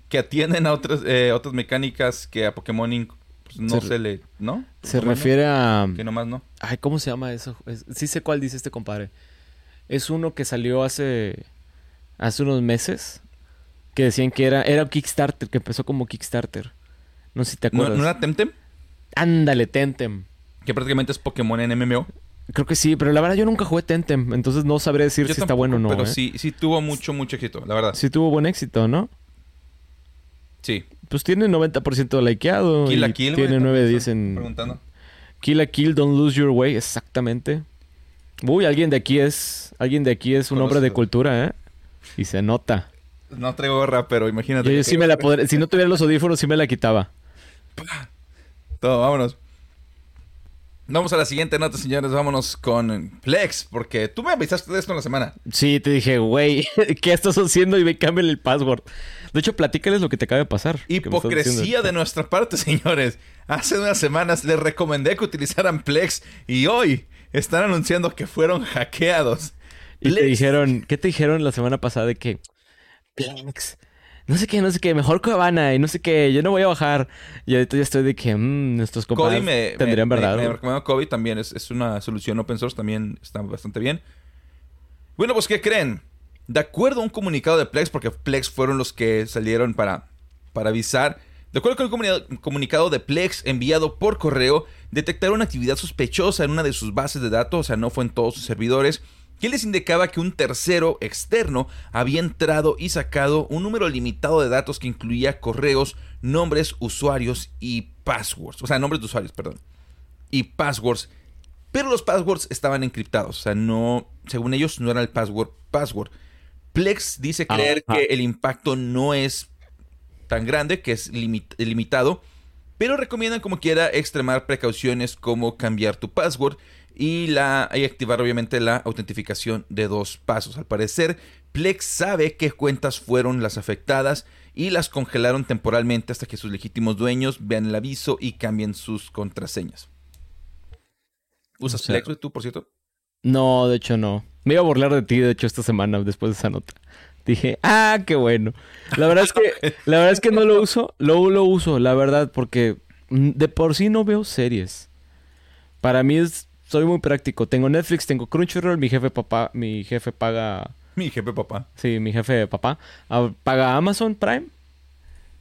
que atienden a otras, eh, otras mecánicas que a Pokémon Inc. no Se le... ¿No? Se refiere a... Que nomás no. Ay, ¿cómo se llama eso? Es- sí sé cuál dice este compadre. Es uno que salió hace hace unos meses que decían que era, era un Kickstarter, que empezó como Kickstarter. No sé si te ¿No, acuerdas. ¿no era Temtem? Ándale, Tentem. Que prácticamente es Pokémon en MMO. Creo que sí, pero la verdad yo nunca jugué Tentem, entonces no sabré decir Yo si está bueno o no. Pero ¿eh? sí, sí tuvo mucho, mucho éxito, la verdad. Sí tuvo buen éxito, ¿no? Sí. Pues tiene 90% likeado. Kill la Kill, Tiene 9 de también 10 están en... Preguntando. Kill a Kill, Don't Lose Your Way, exactamente. Uy, alguien de aquí es... Alguien de aquí es un hombre de cultura, ¿eh? Y se nota. No traigo gorra, pero imagínate. Yo, sí me la podré... Si no tuviera los audífonos, sí me la quitaba. Todo, vámonos. Vamos a la siguiente nota, señores. Vámonos con Flex, porque tú me avisaste de esto en la semana. Sí, te dije, güey, ¿qué estás haciendo? Y ve, cámbiale el password. De hecho, platícales lo que te acaba de pasar. me Hipocresía de nuestra parte, señores. Hace unas semanas les recomendé que utilizaran Plex y hoy están anunciando que fueron hackeados. Y te Plex. dijeron, ¿qué te dijeron la semana pasada de que Plex, no sé qué, no sé qué, mejor Cuevana y no sé qué, yo no voy a bajar. Y ahorita ya estoy de que mmm, nuestros compas me, tendrían me- verdad. me, recomendó Cody también. Es, es una solución open source, también está bastante bien. Bueno, pues, ¿qué creen? De acuerdo a un comunicado de Plex, porque Plex fueron los que salieron para, para avisar. De acuerdo con comuni- comunicado de Plex enviado por correo, detectaron actividad sospechosa en una de sus bases de datos, o sea, no fue en todos sus servidores, que les indicaba que un tercero externo había entrado y sacado un número limitado de datos que incluía correos, nombres, usuarios y passwords. O sea, nombres de usuarios, perdón. Y passwords. Pero los passwords estaban encriptados. O sea, no, según ellos, no era el password password. Plex dice creer Ajá. que el impacto no es tan grande, que es limit- limitado, pero recomiendan como quiera extremar precauciones como cambiar tu password y, la, y activar obviamente la autentificación de dos pasos. Al parecer, Plex sabe qué cuentas fueron las afectadas y las congelaron temporalmente hasta que sus legítimos dueños vean el aviso y cambien sus contraseñas. ¿Usas O sea- Plex tú, por cierto? No, de hecho no. Me iba a burlar de ti, de hecho, esta semana después de esa nota. Dije, ah, qué bueno. La verdad es que, la verdad es que no lo uso, lo, lo uso, la verdad, porque mm, de por sí no veo series. Para mí es, soy muy práctico. Tengo Netflix, tengo Crunchyroll, mi jefe papá, mi jefe paga, Mi jefe papá. sí, mi jefe papá, ah, paga Amazon Prime.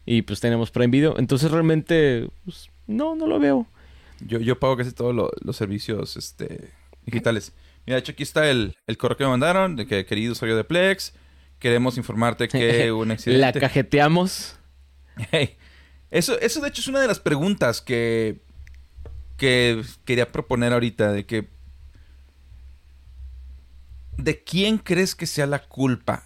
Y pues tenemos Prime Video. Entonces realmente, pues, no, no lo veo. Yo, yo pago casi todos lo- los servicios este, digitales. Mira, de hecho aquí está el, el correo que me mandaron, de que querido usuario de Plex, queremos informarte que un La accidente... cajeteamos. Hey, eso, eso de hecho es una de las preguntas que, que quería proponer ahorita, de que... ¿De quién crees que sea la culpa?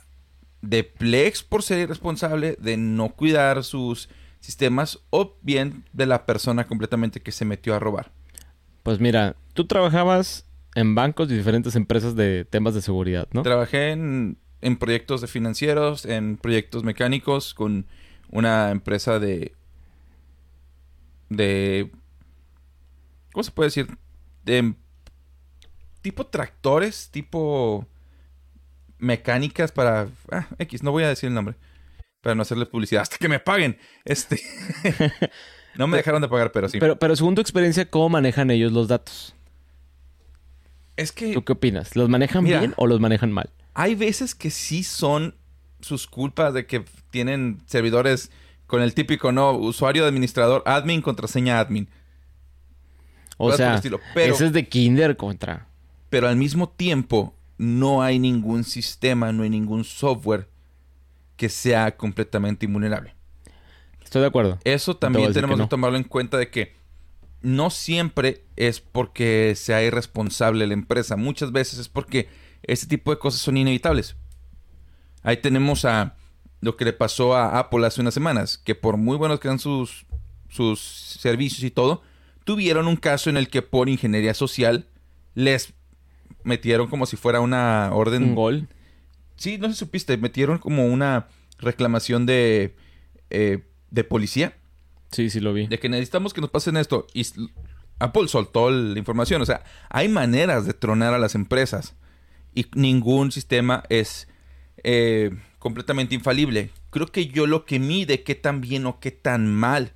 ¿De Plex por ser irresponsable, de no cuidar sus sistemas, o bien de la persona completamente que se metió a robar? Pues mira, tú trabajabas en bancos y diferentes empresas de temas de seguridad, ¿no? Trabajé en, en proyectos de financieros, en proyectos mecánicos con una empresa de... de... ¿Cómo se puede decir? De... Tipo tractores, tipo mecánicas para... Ah, X, no voy a decir el nombre. Para no hacerles publicidad. Hasta que me paguen. Este... no me dejaron de pagar, pero sí. Pero, pero según tu experiencia, ¿cómo manejan ellos los datos? es que... ¿Tú qué opinas? ¿Los manejan Mira. bien o los manejan mal? Hay veces que sí son sus culpas de que tienen servidores con el típico, ¿no? Usuario, administrador, admin, contraseña, admin. O sea. Pero- ese es de kinder contra. Pero al mismo tiempo, no hay ningún sistema, no hay ningún software que sea completamente invulnerable. Estoy de acuerdo. Eso también tenemos que tomarlo en cuenta de que no siempre es porque sea irresponsable la empresa. Muchas veces es porque este tipo de cosas son inevitables. Ahí tenemos a lo que le pasó a Apple hace unas semanas, que por muy buenos que eran sus, sus servicios y todo, tuvieron un caso en el que por ingeniería social les metieron como si fuera una orden Un gol. Sí, no sé si supiste, metieron como una reclamación de, eh, de policía, Sí, sí lo vi. de que necesitamos que nos pasen esto. Y Apple soltó la información. O sea, hay maneras de tronar a las empresas y ningún sistema es eh, completamente infalible. Creo que yo lo que mide qué tan bien o qué tan mal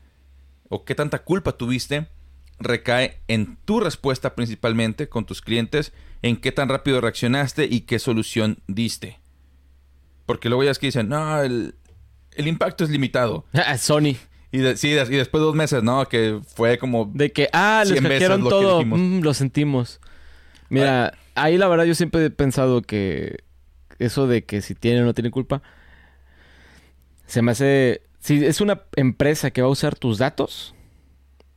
o qué tanta culpa tuviste recae en tu respuesta principalmente con tus clientes, en qué tan rápido reaccionaste y qué solución diste. Porque luego ya es que dicen, no, el, el impacto es limitado. Ah, Sony. Y, de- sí, de- y después de dos meses, ¿no? Que fue como... De que, ah, les 100 veces hackearon lo que todo. dijimos. Mm, lo sentimos. Mira, ahí la verdad yo siempre he pensado que eso de que si tiene o no tiene culpa, se me hace... Si es una empresa que va a usar tus datos,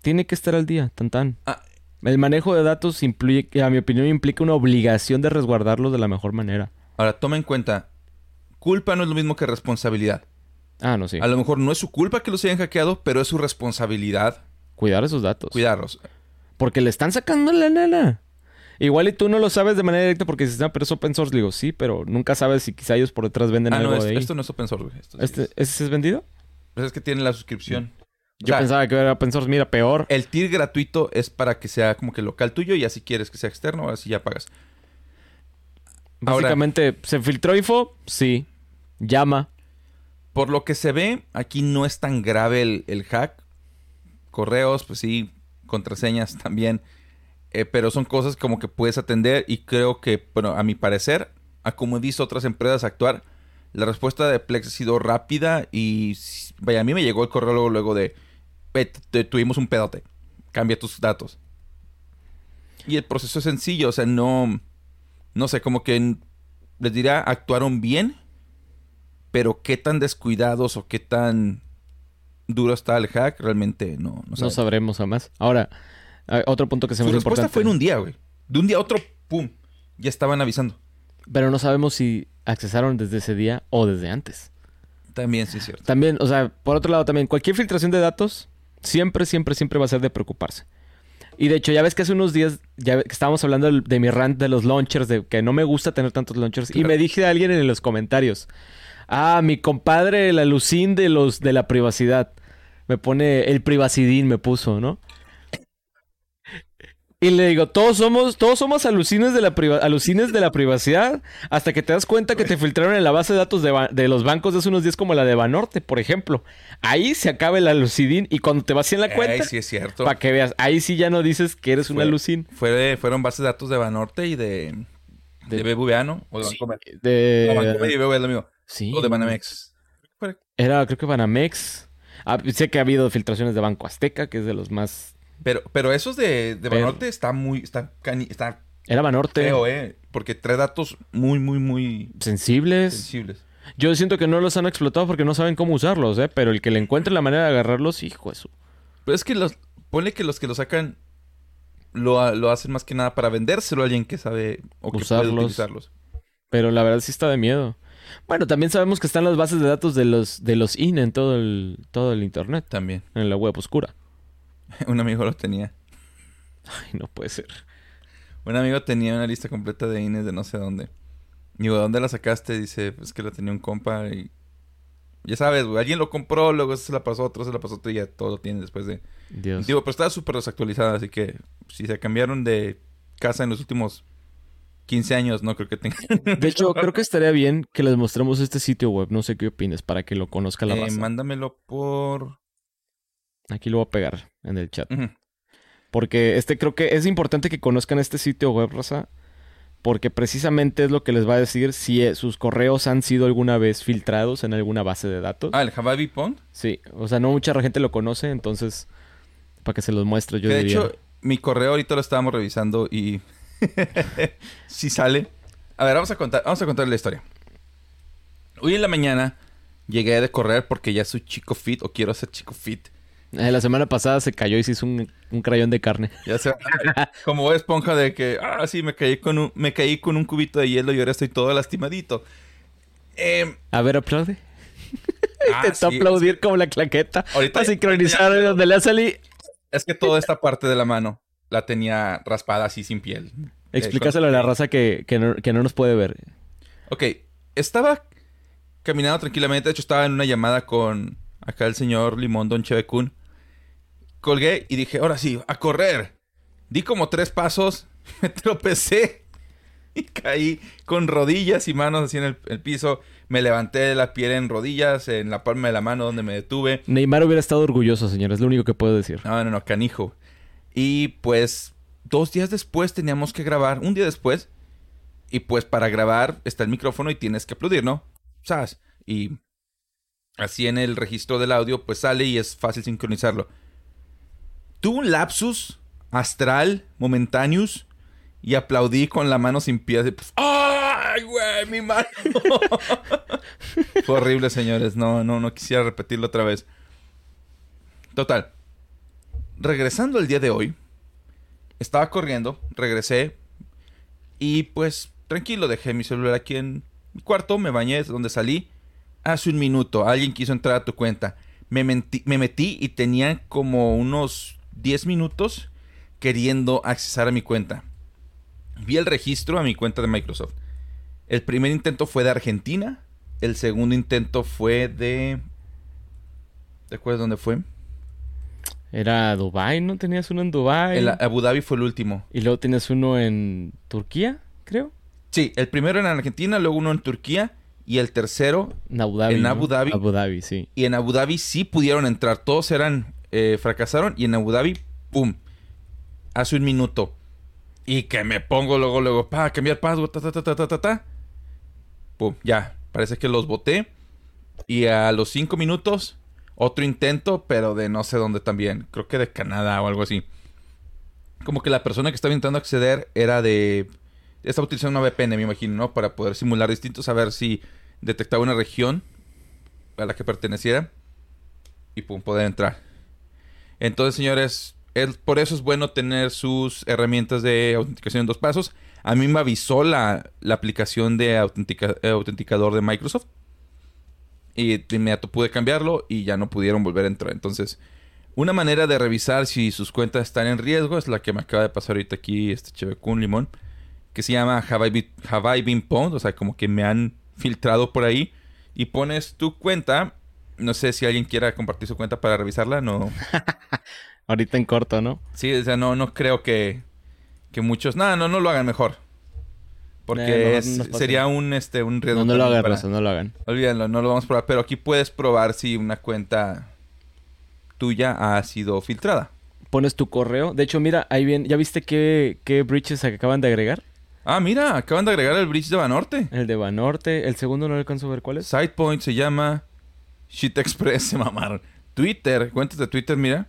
tiene que estar al día, tan tan. Ah. El manejo de datos implica, a mi opinión, implica una obligación de resguardarlos de la mejor manera. Ahora, toma en cuenta, culpa no es lo mismo que responsabilidad. Ah, no, sí. A lo mejor no es su culpa que los hayan hackeado, pero es su responsabilidad Cuidar esos datos. cuidarlos. Porque le están sacando la nana. Igual y tú no lo sabes de manera directa porque dices, no, pero es open source. Digo, sí, pero nunca sabes si quizá ellos por detrás venden Ah, algo no, es- de ahí. esto no es open source, güey. Esto sí ¿Este, es, ¿Ese es vendido? pues es que tiene la suscripción. O Yo sea, pensaba que era open source. Mira, peor. El tier gratuito es para que sea como que local tuyo y así quieres que sea externo, ahora sí ya pagas. ahora- Básicamente, ¿se filtró info? Sí. Llama. Por lo que se ve, aquí no es tan grave el, el hack. Correos, pues sí, contraseñas también. Eh, pero son cosas como que puedes atender y creo que, bueno, a mi parecer, a como he visto otras empresas actuar, la respuesta de Plex ha sido rápida y, vaya, a mí me llegó el correo luego, luego de, "Ve, te- tuvimos un pedote, cambia tus datos. Y el proceso es sencillo, o sea, no, no sé, como que les dirá, actuaron bien, pero qué tan descuidados o qué tan duro está el hack, realmente no, no, No sabremos jamás. Ahora, otro punto que se Su me hace respuesta importante. fue en un día, güey. De un día a otro, pum, ya estaban avisando. Pero no sabemos si accesaron desde ese día o desde antes. También sí es cierto. También, o sea, por otro lado también, cualquier filtración de datos siempre, siempre, siempre va a ser de preocuparse. Y de hecho, ya ves que hace unos días ya que estábamos hablando de mi rant de los launchers, de que no me gusta tener tantos launchers. Y me dije a alguien en los comentarios, ah, mi compadre, el alucín de los de la privacidad. Me pone el privacidín, me puso, ¿no? Y le digo, todos somos, todos somos alucines de la priva- alucines de la privacidad, hasta que te das cuenta que te filtraron en la base de datos de, de los bancos de hace unos días como la de Banorte, por ejemplo. Ahí se acaba el alucidín y cuando te vas en la cuenta, sí es cierto. para que veas, ahí sí ya no dices que eres un Fue- alucin. Fue- fueron bases de datos de Banorte y de, de, De- BBVA, ¿no? O de Bancomer. De... No, Bancomer y BBVA es lo mismo. Sí. O de Banamex. Era, creo que Banamex. Ah, sé que ha habido filtraciones de Banco Azteca, que es de los más... Pero, pero esos de, de Pero- Banorte está muy, está, cani- está Era Banorte. feo, ¿eh? Porque trae datos muy, muy, muy Sensibles. sensibles. Yo siento que no los han explotado porque no saben cómo usarlos, ¿eh? Pero el que le encuentre la manera de agarrarlos, hijo de su... Pero es que los, ponle que los que lo sacan lo, lo hacen más que nada para vendérselo a alguien que sabe o que Usarlos. puede utilizarlos. Pero la verdad sí está de miedo. Bueno, también sabemos que están las bases de datos de los, de los IN en todo el, todo el internet, También. en la web oscura. Un amigo lo tenía. Ay, no puede ser. Un amigo tenía una lista completa de INES de no sé dónde. Digo, ¿de dónde la sacaste? Dice, pues que la tenía un compa y... Ya sabes, güey, alguien lo compró, luego se la pasó a otro, se la pasó a otro y ya todo lo tiene después de... Dios. Digo, pero estaba súper desactualizada, así que si se cambiaron de casa en los últimos 15 años, no creo que tengan... De hecho, creo que estaría bien que les mostremos este sitio web. No sé qué opines para que lo conozca la Eh, raza. mándamelo por... Aquí lo voy a pegar en el chat. Porque este creo que es importante que conozcan este sitio web, raza. Porque precisamente es lo que les va a decir si eh, sus correos han sido alguna vez filtrados en alguna base de datos. Ah, el Javabi Pond. Sí, o sea, no mucha gente lo conoce, entonces para que se los muestre yo Que de diría. hecho, mi correo ahorita lo estábamos revisando y... sí sale. A ver, vamos a contar, vamos a contar la historia. Hoy en la mañana llegué de correr porque ya soy chico fit o quiero ser chico fit. Eh, la semana pasada se cayó y se hizo un, un crayón de carne. Ya sea, como esponja de que, ah, sí, me caí con un, me caí con un cubito de hielo y ahora estoy todo lastimadito. Em, A ver, aplaude. ah, Intentó sí, aplaudir como la claqueta. Ahorita Para sincronizar ya- donde le salí. Es que toda esta parte de la mano la tenía raspada así sin piel. Eh, Explícaselo a la raza que, que, no, que no nos puede ver. Ok, estaba caminando tranquilamente. De hecho, estaba en una llamada con acá el señor Limón, Don Chevecún. Colgué y dije, ahora sí, a correr. Di como tres pasos, me tropecé y caí con rodillas y manos así en el, el piso. Me levanté de la piel en rodillas, en la palma de la mano donde me detuve. Neymar hubiera estado orgulloso, señor. Es lo único que puedo decir. No, no, no, canijo. Y pues dos días después teníamos que grabar, un día después. Y pues para grabar está el micrófono y tienes que aplaudir, ¿no? ¡zas! Y así en el registro del audio, pues sale y es fácil sincronizarlo. Tuve un lapsus astral, momentáneos, y aplaudí con la mano sin pies. Pues, ¡Ay, güey, mi mano! Fue horrible, señores. No, no, no quisiera repetirlo otra vez. Total. Regresando el día de hoy, estaba corriendo, regresé y pues tranquilo, dejé mi celular aquí en mi cuarto, me bañé, es donde salí. Hace un minuto alguien quiso entrar a tu cuenta. Me, me metí y tenía como unos 10 minutos queriendo accesar a mi cuenta. Vi el registro a mi cuenta de Microsoft. El primer intento fue de Argentina. El segundo intento fue de... ¿Te acuerdas dónde fue? Era Dubai, ¿no? Tenías uno en Dubai. El Abu Dhabi fue el último. Y luego tenías uno en Turquía, creo. Sí, el primero en Argentina, luego uno en Turquía y el tercero en Abu Dhabi. En Abu Dhabi. Abu Dhabi, sí. Y en Abu Dhabi sí pudieron entrar. Todos eran... Eh, fracasaron y en Abu Dhabi, ¡pum! Hace un minuto. Y que me pongo luego, luego, pa, cambiar password, ta, ta, ta, ta, ta, ta. Pum, ya. Parece que los boté. Y a los cinco minutos otro intento, pero de no sé dónde también. Creo que de Canadá o algo así. Como que la persona que estaba intentando acceder era de... Estaba utilizando una VPN, me imagino, ¿no? Para poder simular distintos, a ver si detectaba una región a la que perteneciera. Y pum, poder entrar. Entonces, señores, por eso es bueno tener sus herramientas de autenticación en dos pasos. A mí me avisó la, aplicación de autenticador de Microsoft y de inmediato pude cambiarlo y ya no pudieron volver a entrar. Entonces, una manera de revisar si sus cuentas están en riesgo es la que me acaba de pasar ahorita aquí, este chévere con limón, que se llama Have I, Been, o sea, como que me han filtrado por ahí y pones tu cuenta. No sé si alguien quiera compartir su cuenta para revisarla, no. ahorita en corto, ¿no? Sí, o sea, no, no creo que, que muchos. Nada, no, no lo hagan mejor. Porque eh, sería un, este, un No, no lo hagan, no lo hagan. Olvídenlo, no lo vamos a probar. Pero aquí puedes probar si una cuenta tuya ha sido filtrada. Pones tu correo. De hecho, mira, ahí bien. ¿Ya viste qué, qué bridges acaban de agregar? Ah, mira, acaban de agregar el bridge de Banorte. El de Banorte. El segundo no alcanzo a ver cuál es. SidePoint se llama Shit Express, se mamaron. Twitter, cuentas de Twitter, mira.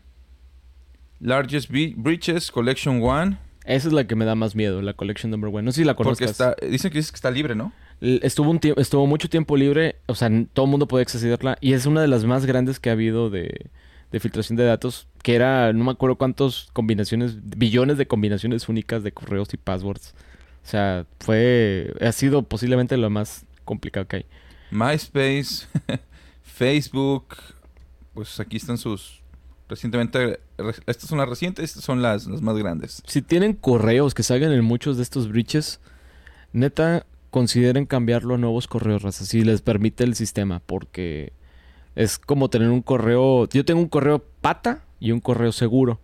Largest Breaches, Collection One. Esa es la que me da más miedo, la Collection Number One. No sé si la conozcas. Porque está, dicen que, que está libre, ¿no? Estuvo, un estuvo mucho tiempo libre, o sea, todo el mundo puede accederla. Y es una de las más grandes que ha habido de, filtración de datos, que era, no me acuerdo cuántas combinaciones, billones de combinaciones únicas de correos y passwords. O sea, fue, ha sido posiblemente lo más complicado que hay. MySpace, Facebook, pues aquí están sus Recientemente, estas son las recientes, estas son las, más grandes. Si tienen correos que salgan en muchos de estos breaches, neta, consideren cambiarlo a nuevos correos, raza, si les permite el sistema, porque es como tener un correo. Yo tengo un correo pata y un correo seguro.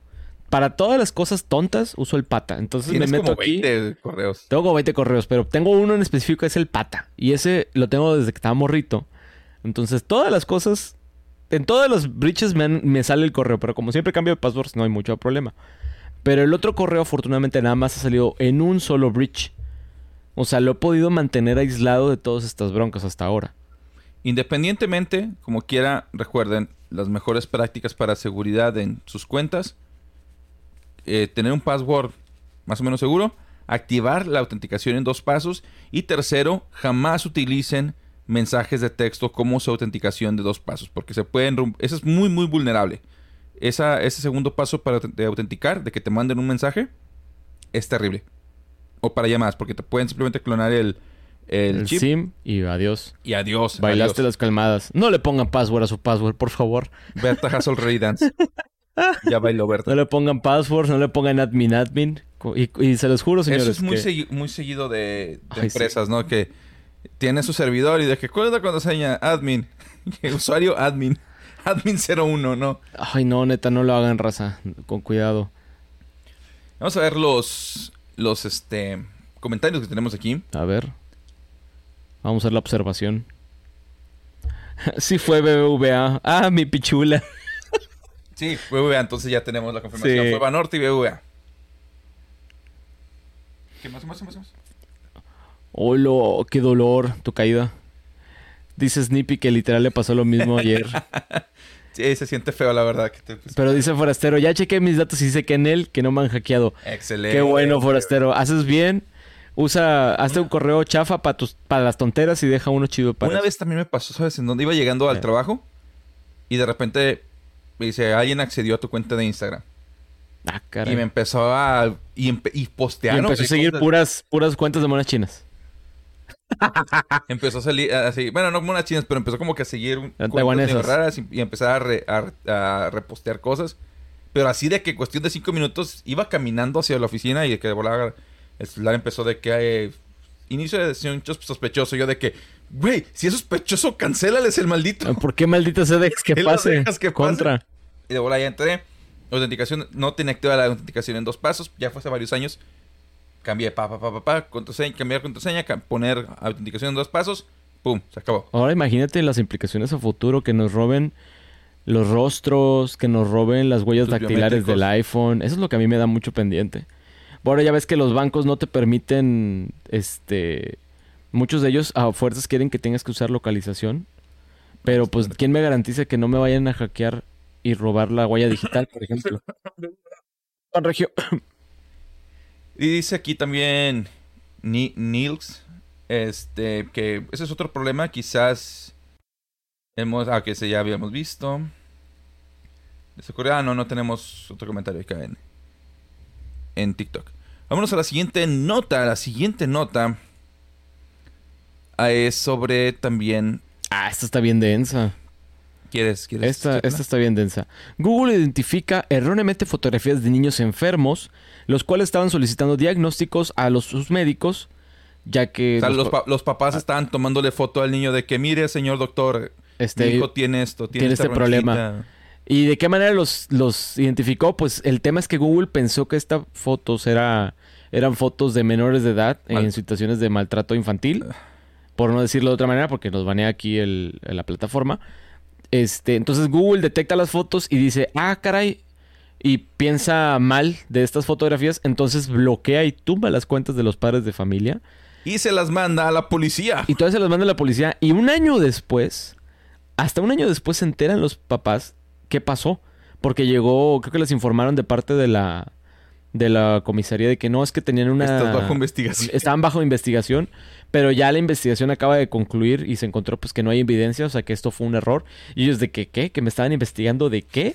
Para todas las cosas tontas uso el pata. Entonces me meto como 20 correos. Tengo como 20 correos, pero tengo uno en específico que es el pata. Y ese lo tengo desde que estaba morrito. Entonces todas las cosas en todos los breaches me, sale el correo, pero como siempre cambio de passwords, no hay mucho problema. Pero el otro correo, afortunadamente, nada más ha salido en un solo breach. O sea, lo he podido mantener aislado de todas estas broncas hasta ahora. Independientemente, como quiera, recuerden las mejores prácticas para seguridad en sus cuentas. Eh, tener un password más o menos seguro. Activar la autenticación en dos pasos. Y tercero, jamás utilicen mensajes de texto como su autenticación de dos pasos, porque se pueden... Eso es muy, muy vulnerable. Esa, ese segundo paso para de autenticar, de que te manden un mensaje, es terrible. O para llamadas, porque te pueden simplemente clonar el, el, chip. SIM y adiós. Y adiós. Bailaste las calmadas. No le pongan password a su password, por favor. Berta Hassel Ray Dance. ya bailó Berta. No le pongan password, no le pongan admin admin. Y, se los juro, señores. Eso es muy, muy seguido de, empresas, ¿no? Que tiene su servidor y de que cuál es la contraseña admin, usuario admin, admin 01, ¿no? Ay, no, neta, no lo hagan raza, con cuidado. Vamos a ver los los este comentarios que tenemos aquí. A ver. Vamos a ver la observación. sí fue BBVA. Ah, mi pichula. sí, BBVA, entonces ya tenemos la confirmación. Fue Banorte y BBVA. ¿Qué más, más, más, más? Hola, qué dolor, tu caída. Dice Snippy que literal le pasó lo mismo ayer. Sí, se siente feo, la verdad. que te- Pero dice Forastero, ya chequé mis datos y sé que en él que no me han hackeado. Excelente. Qué bueno, Forastero. Haces bien. Usa, hazte un correo chafa para tus, para las tonteras y deja uno chido para Una eso. vez también me pasó, ¿sabes? En donde iba llegando al trabajo y de repente me dice, alguien accedió a tu cuenta de Instagram. Ah, caray. Y me empezó a... Y, empe- y empezó a seguir cosas. puras, puras cuentas de monas chinas. Empezó a salir así, bueno, no como unas chinas, pero empezó como que a seguir un- raras y, y empezar a, re- a- a repostear cosas. Pero así de que cuestión de cinco minutos iba caminando hacia la oficina y de que de volada el celular empezó de que eh, inicio de sesión sospechoso. Yo de que, güey, si es sospechoso, cancélales el maldito. ¿Por qué maldita Sedex que ¿Qué lo pase? que pase? Contra. Y de volada ya entré. Autenticación, no tenía activa la autenticación en dos pasos. Ya fue hace varios años. Cambié, pa, pa, pa, pa, pa, contraseña, cambiar contraseña, ca- poner autenticación en dos pasos. Pum, se acabó. Ahora imagínate las implicaciones a futuro que nos roben los rostros, que nos roben las huellas Tus dactilares del iPhone. Eso es lo que a mí me da mucho pendiente. Ahora ya ves que los bancos no te permiten, este, muchos de ellos a fuerzas quieren que tengas que usar localización. Pero pues, ¿quién me garantiza que no me vayan a hackear y robar la huella digital, por ejemplo? Juan Regio. Y dice aquí también Ni- Nils, este, que ese es otro problema, quizás hemos, ah, que ese ya habíamos visto. Dice coreano, no tenemos otro comentario acá en, en TikTok. Vámonos a la siguiente nota. La siguiente nota ah, es sobre también. Ah, esta está bien densa. ¿Quieres? quieres Esta, esta está bien densa. Google identifica erróneamente fotografías de niños enfermos, los cuales estaban solicitando diagnósticos a los sus médicos, ya que O sea, los los, pa- los papás estaban tomándole foto al niño de que, mire, señor doctor, este, mi hijo tiene esto, tiene, este problema. ronchita". ¿Y de qué manera los, los identificó? Pues el tema es que Google pensó que estas fotos era, eran fotos de menores de edad Mal- en situaciones de maltrato infantil, por no decirlo de otra manera, porque nos banea aquí el, la plataforma. Este, entonces Google detecta las fotos y dice, ah, caray, y piensa mal de estas fotografías, entonces bloquea y tumba las cuentas de los padres de familia. Y se las manda a la policía. Y todavía se las manda a la policía. Y un año después, hasta un año después se enteran los papás qué pasó. Porque llegó, creo que les informaron de parte de la, de la comisaría de que no, es que tenían una... Estás bajo investigación. Estaban bajo investigación, pero ya la investigación acaba de concluir y se encontró pues que no hay evidencia, o sea que esto fue un error. Y ellos de que, ¿qué? ¿Que me estaban investigando de qué?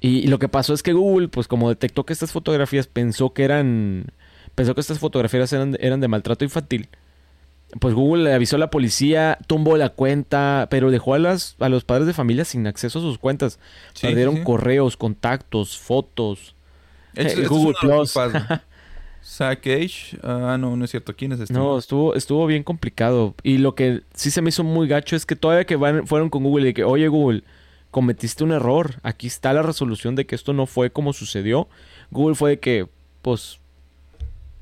y, y lo que pasó es que Google, pues como detectó que estas fotografías pensó que eran... Pensó que estas fotografías eran, eran de maltrato infantil. Pues Google le avisó a la policía, tumbó la cuenta, pero dejó a, las, a los padres de familia sin acceso a sus cuentas. Sí, Perdieron sí, sí. correos, contactos, fotos. Esto- Eh, esto Google Plus. Zack. Ah, no, no es cierto. ¿Quién es este? No, estuvo, estuvo bien complicado. Y lo que sí se me hizo muy gacho es que todavía que van, fueron con Google y que, oye Google, cometiste un error. Aquí está la resolución de que esto no fue como sucedió. Google fue de que, pues,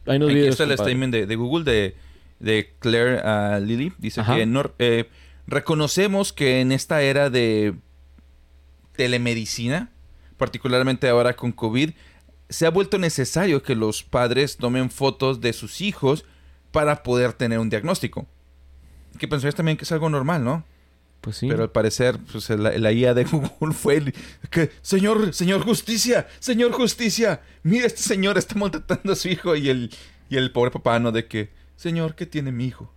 hay unos Aquí videos. está el compadre. statement de, de Google de, de Claire ah, Lilly. Dice Ajá. que no- eh, reconocemos que en esta era de telemedicina, particularmente ahora con COVID, se ha vuelto necesario que los padres tomen fotos de sus hijos para poder tener un diagnóstico. Que pensarías también que es algo normal, ¿no? Pues sí. Pero al parecer, pues la, la IA de Google fue el que, señor, señor justicia, señor justicia, mira, este señor está maltratando a su hijo y el, y el pobre papá, ¿no? De que, señor, ¿qué tiene mi hijo?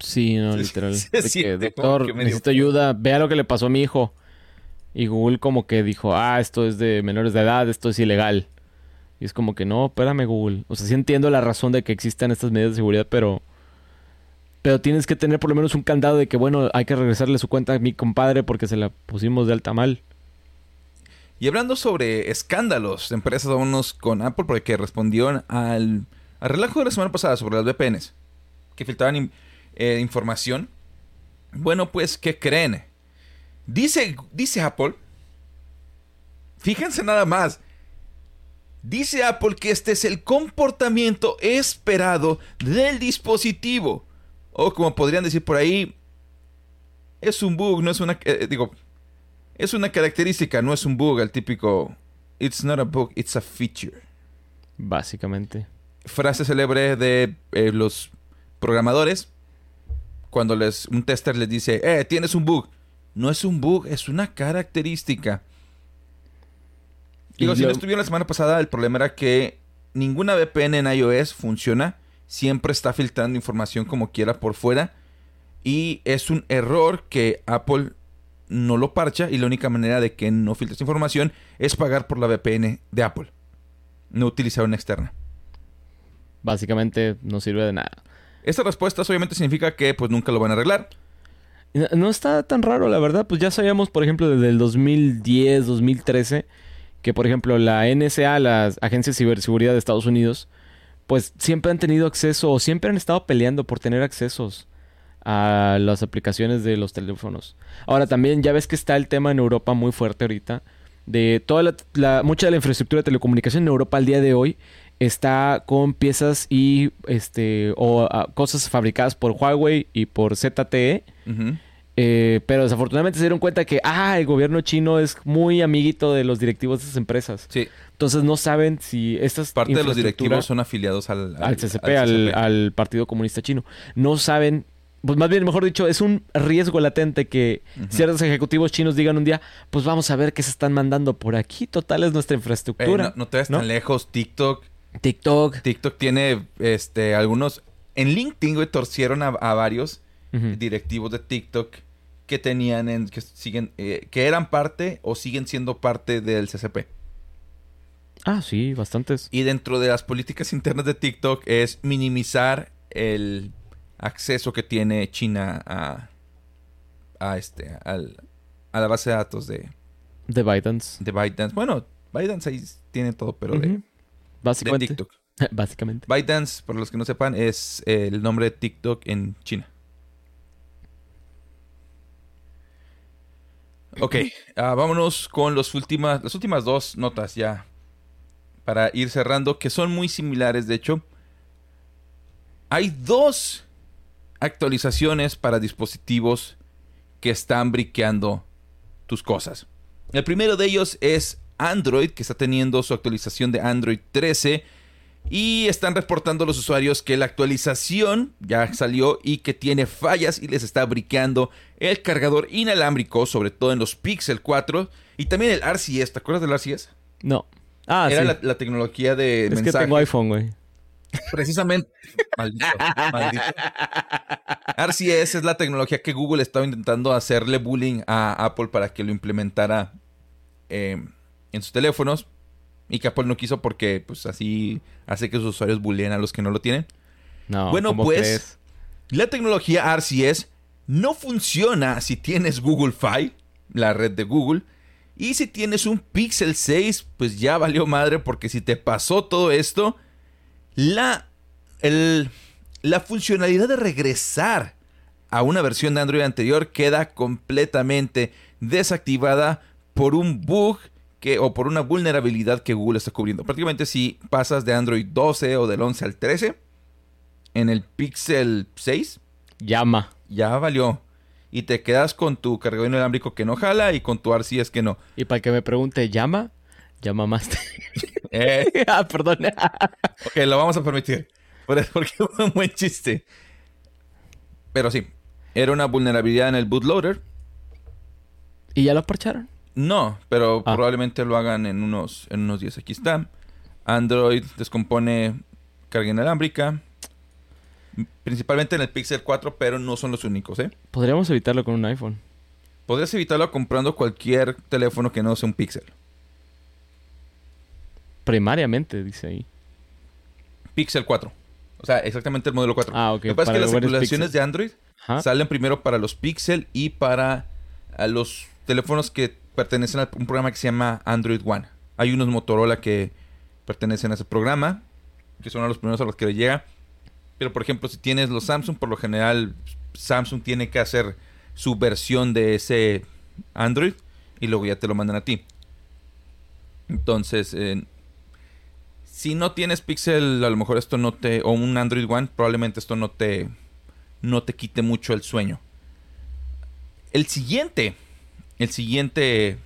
Sí, no, literal. sí, De que, doctor, que necesito feo". ayuda. Vea lo que le pasó a mi hijo. Y Google como que dijo, ah, esto es de menores de edad, esto es ilegal. Y es como que, no, espérame Google. O sea, sí entiendo la razón de que existan estas medidas de seguridad, pero... Pero tienes que tener por lo menos un candado de que, bueno, hay que regresarle su cuenta a mi compadre porque se la pusimos de alta mal. Y hablando sobre escándalos de empresas, vámonos con Apple porque respondieron al, al relajo de la semana pasada sobre las VPNs que filtraban eh, información. Bueno, pues, ¿qué creen? Dice, dice Apple, fíjense nada más, dice Apple que este es el comportamiento esperado del dispositivo. O como podrían decir por ahí, es un bug, no es una... eh, digo, es una característica, no es un bug, el típico It's not a bug, it's a feature. Básicamente. Frase célebre de eh, los programadores cuando les, un tester les dice, eh, tienes un bug. No es un bug, es una característica. Digo, Y si no estuvieron la semana pasada, el problema era que ninguna VPN en iOS funciona. Siempre está filtrando información como quiera por fuera. Y es un error que Apple no lo parcha. Y la única manera de que no filtres información es pagar por la VPN de Apple. No utilizar una externa. Básicamente no sirve de nada. Esta respuesta obviamente significa que pues nunca lo van a arreglar. No- está tan raro, la verdad. Pues ya sabíamos, por ejemplo, desde el 2010, 2013, que, por ejemplo, la NSA, las agencias de ciberseguridad de Estados Unidos, pues siempre han tenido acceso o siempre han estado peleando por tener accesos a las aplicaciones de los teléfonos. Ahora también ya ves que está el tema en Europa muy fuerte ahorita de toda la, la- mucha de la infraestructura de telecomunicación en Europa al día de hoy está con piezas y este o ah, cosas fabricadas por Huawei y por ZTE. Eh, pero desafortunadamente se dieron cuenta que ah, el gobierno chino es muy amiguito de los directivos de esas empresas. Sí, Entonces no saben si estas parte de los directivos son afiliados al, al CCP, al, al Partido Comunista Chino. No saben, pues más bien, mejor dicho, es un riesgo latente que ciertos ejecutivos chinos digan un día, pues vamos a ver qué se están mandando por aquí. Total es nuestra infraestructura. no, no te vas ¿no? tan lejos. TikTok. TikTok. TikTok tiene este algunos. En LinkedIn, güey, torcieron a, a varios directivos de TikTok que tenían en, que siguen, eh, que eran parte o siguen siendo parte del CCP. Ah, sí, bastantes. Y dentro de las políticas internas de TikTok es minimizar el acceso que tiene China a, a este al- a la base de datos de, De ByteDance. de ByteDance. Bueno, ByteDance ahí tiene todo, pero de Básicamente. TikTok. Básicamente. ByteDance, para los que no sepan, es el nombre de TikTok en China. Ok, ah, vámonos con los últimas, las últimas dos notas ya para ir cerrando, que son muy similares, de hecho. Hay dos actualizaciones para dispositivos que están briqueando tus cosas. El primero de ellos es Android, que está teniendo su actualización de Android 13. Y están reportando los usuarios que la actualización ya salió y que tiene fallas y les está briqueando el cargador inalámbrico, sobre todo en los Pixel 4 y también el RCS. ¿Te acuerdas del RCS? No. Ah, Era sí. la, la tecnología de es que tengo iPhone, güey. Precisamente. maldito, maldito. RCS es la tecnología que Google estaba intentando hacerle bullying a Apple para que lo implementara eh, en sus teléfonos. Y que Apple no quiso porque pues así hace que sus usuarios bulleen a los que no lo tienen. No. Bueno, ¿cómo pues, crees? La tecnología RCS no funciona si tienes Google Fi, la red de Google. Y si tienes un Pixel 6, pues ya valió madre porque si te pasó todo esto, la, el- la funcionalidad de regresar a una versión de Android anterior queda completamente desactivada por un bug que, o por una vulnerabilidad que Google está cubriendo. Prácticamente si pasas de Android 12 o del 11 al 13, en el Pixel 6 Llama. ya valió. Y te quedas con tu cargador inalámbrico que no jala y con tu RCS que no. Y para que me pregunte, ¿llama? Llama más. Eh, ah, perdón. ok, lo vamos a permitir. Porque fue un buen chiste. Pero sí, era una vulnerabilidad en el bootloader. ¿Y ya lo parcharon? No, pero Ah. probablemente lo hagan en unos, en unos días. Aquí está. Android descompone carga inalámbrica. Principalmente en el Pixel 4, pero no son los únicos, ¿eh? Podríamos evitarlo con un iPhone. Podrías evitarlo comprando cualquier teléfono que no sea un Pixel. Primariamente, dice ahí. Pixel 4. O sea, exactamente el modelo 4. Ah, ok, Lo que pasa es que las actualizaciones de Android salen primero para los Pixel y para a los teléfonos que pertenecen a un programa que se llama Android One. Hay unos Motorola que pertenecen a ese programa, que son a los primeros a los que le llega. Pero, por ejemplo, si tienes los Samsung, por lo general Samsung tiene que hacer su versión de ese Android y luego ya te lo mandan a ti. Entonces, eh, si no tienes Pixel, a lo mejor esto no te... O un Android One, probablemente esto no te... No te quite mucho el sueño. El siguiente... El siguiente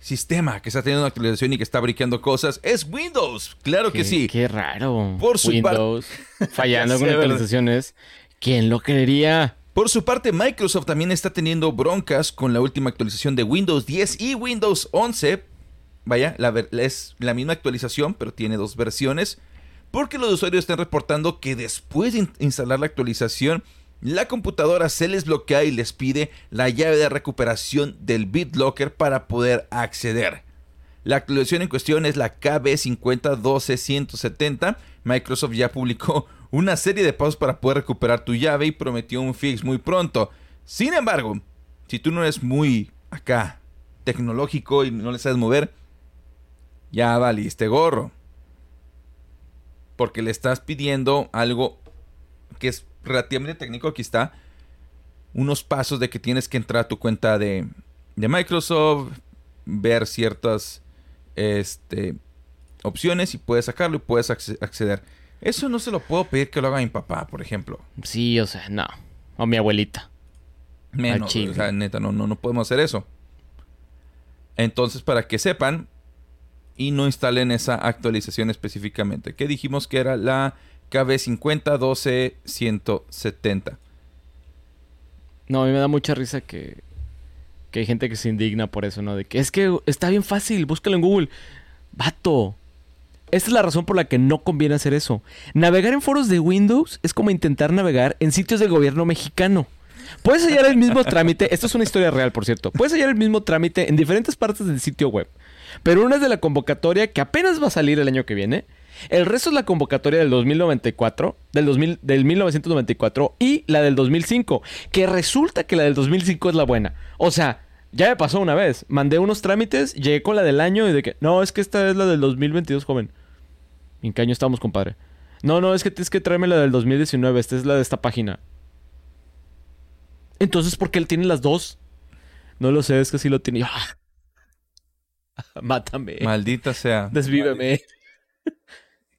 sistema que está teniendo una actualización y que está briqueando cosas es Windows. Claro que sí. Qué raro. Por su Windows fallando con actualizaciones ¿Quién lo creería? Por su parte, Microsoft también está teniendo broncas con la última actualización de Windows 10 y Windows 11. Vaya, la es la misma actualización, pero tiene dos versiones. Porque los usuarios están reportando que después de in- instalar la actualización, la computadora se les bloquea y les pide la llave de recuperación del BitLocker para poder acceder. La actualización en cuestión es la KB5012170. Microsoft ya publicó una serie de pasos para poder recuperar tu llave y prometió un fix muy pronto. Sin embargo, si tú no eres muy acá tecnológico y no le sabes mover, ya valiste gorro. Porque le estás pidiendo algo que es relativamente técnico. Aquí está. Unos pasos de que tienes que entrar a tu cuenta de, de Microsoft, ver ciertas este, opciones y puedes sacarlo y puedes acce- acceder. Eso no se lo puedo pedir que lo haga mi papá, por ejemplo. Sí, o sea, no. O mi abuelita. Menos, o sea, neta, no, no, no podemos hacer eso. Entonces, para que sepan y no instalen esa actualización específicamente, que dijimos que era la KB5012-170. No, a mí me da mucha risa que, que hay gente que se indigna por eso, ¿no? De que es que está bien fácil, búscalo en Google. Vato. Esta es la razón por la que no conviene hacer eso. Navegar en foros de Windows es como intentar navegar en sitios del gobierno mexicano. Puedes hallar el mismo trámite, esto es una historia real, por cierto. Puedes hallar el mismo trámite en diferentes partes del sitio web. Pero una es de la convocatoria que apenas va a salir el año que viene. El resto es la convocatoria del 2094, del, 2000, del 1994 y la del 2005. Que resulta que la del 2005 es la buena. O sea, ya me pasó una vez. Mandé unos trámites, llegué con la del año y de que, no, es que esta es la del 2022, joven. ¿En qué año estamos, compadre? No, no, es que tienes que traerme la del 2019. Esta es la de esta página. Entonces, ¿por qué él tiene las dos? No lo sé, es que sí lo tiene. ¡Ah! Mátame. Maldita sea. Desvíveme.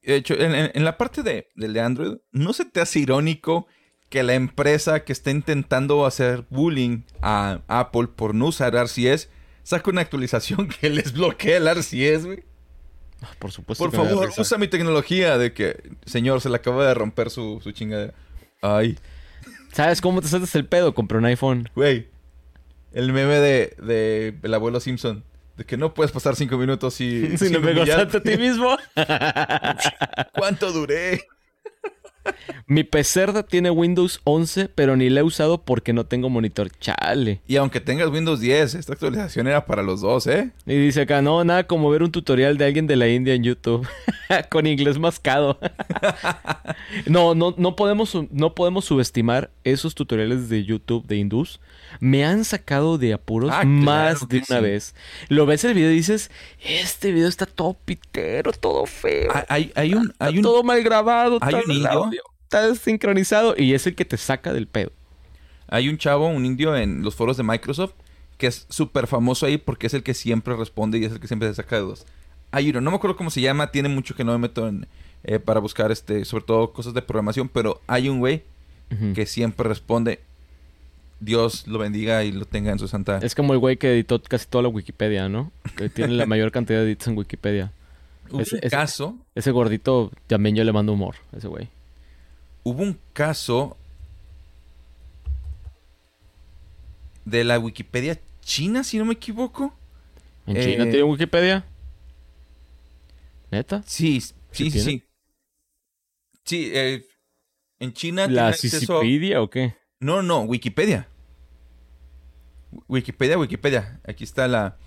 De hecho, en, la parte de, del de Android, ¿no se te hace irónico que la empresa que está intentando hacer bullying a Apple por no usar RCS saca una actualización que les bloquea el RCS, güey? Ah, Por supuesto. Por que favor, usa mi tecnología de que, señor, se le acaba de romper su, su chingadera. Ay, ¿Sabes cómo te saltas el pedo? Compré un iPhone. güey. El meme de, de el abuelo Simpson. De que no puedes pasar cinco minutos y... Si no sin me a ti mismo. ¿Cuánto duré? Mi pecerda tiene Windows 11, pero ni la he usado porque no tengo monitor. Chale. Y aunque tengas Windows 10, esta actualización era para los dos, ¿eh? Y dice acá, no, nada como ver un tutorial de alguien de la India en YouTube. Con inglés mascado. no, no, no podemos, no podemos subestimar esos tutoriales de YouTube de hindús. Me han sacado de apuros Ah, claro más de una sí. vez. Lo ves el video y dices, este video está todo pitero, todo feo. Hay, hay- un... Hay un todo mal grabado, hay un indio. Está sincronizado y es el que te saca del pedo. Hay un chavo, un indio en los foros de Microsoft que es súper famoso ahí porque es el que siempre responde y es el que siempre se saca de dudas. Hay uno, no me acuerdo cómo se llama, tiene mucho que no me meto en, eh, para buscar este, sobre todo cosas de programación, pero hay un güey que siempre responde. Dios lo bendiga y lo tenga en su santa. Es como el güey que editó casi toda la Wikipedia, ¿no? Que tiene la mayor cantidad de edits en Wikipedia. Ese- un ese- caso, Ese gordito también yo le mando humor, ese güey. Hubo un caso de la Wikipedia china, si no me equivoco. ¿En Eh, China tiene Wikipedia? ¿Neta? Sí, sí, sí, sí. Sí, eh, en China tiene ¿La acceso... Wikipedia o qué? No, no, Wikipedia. Wikipedia, Wikipedia. Aquí está la,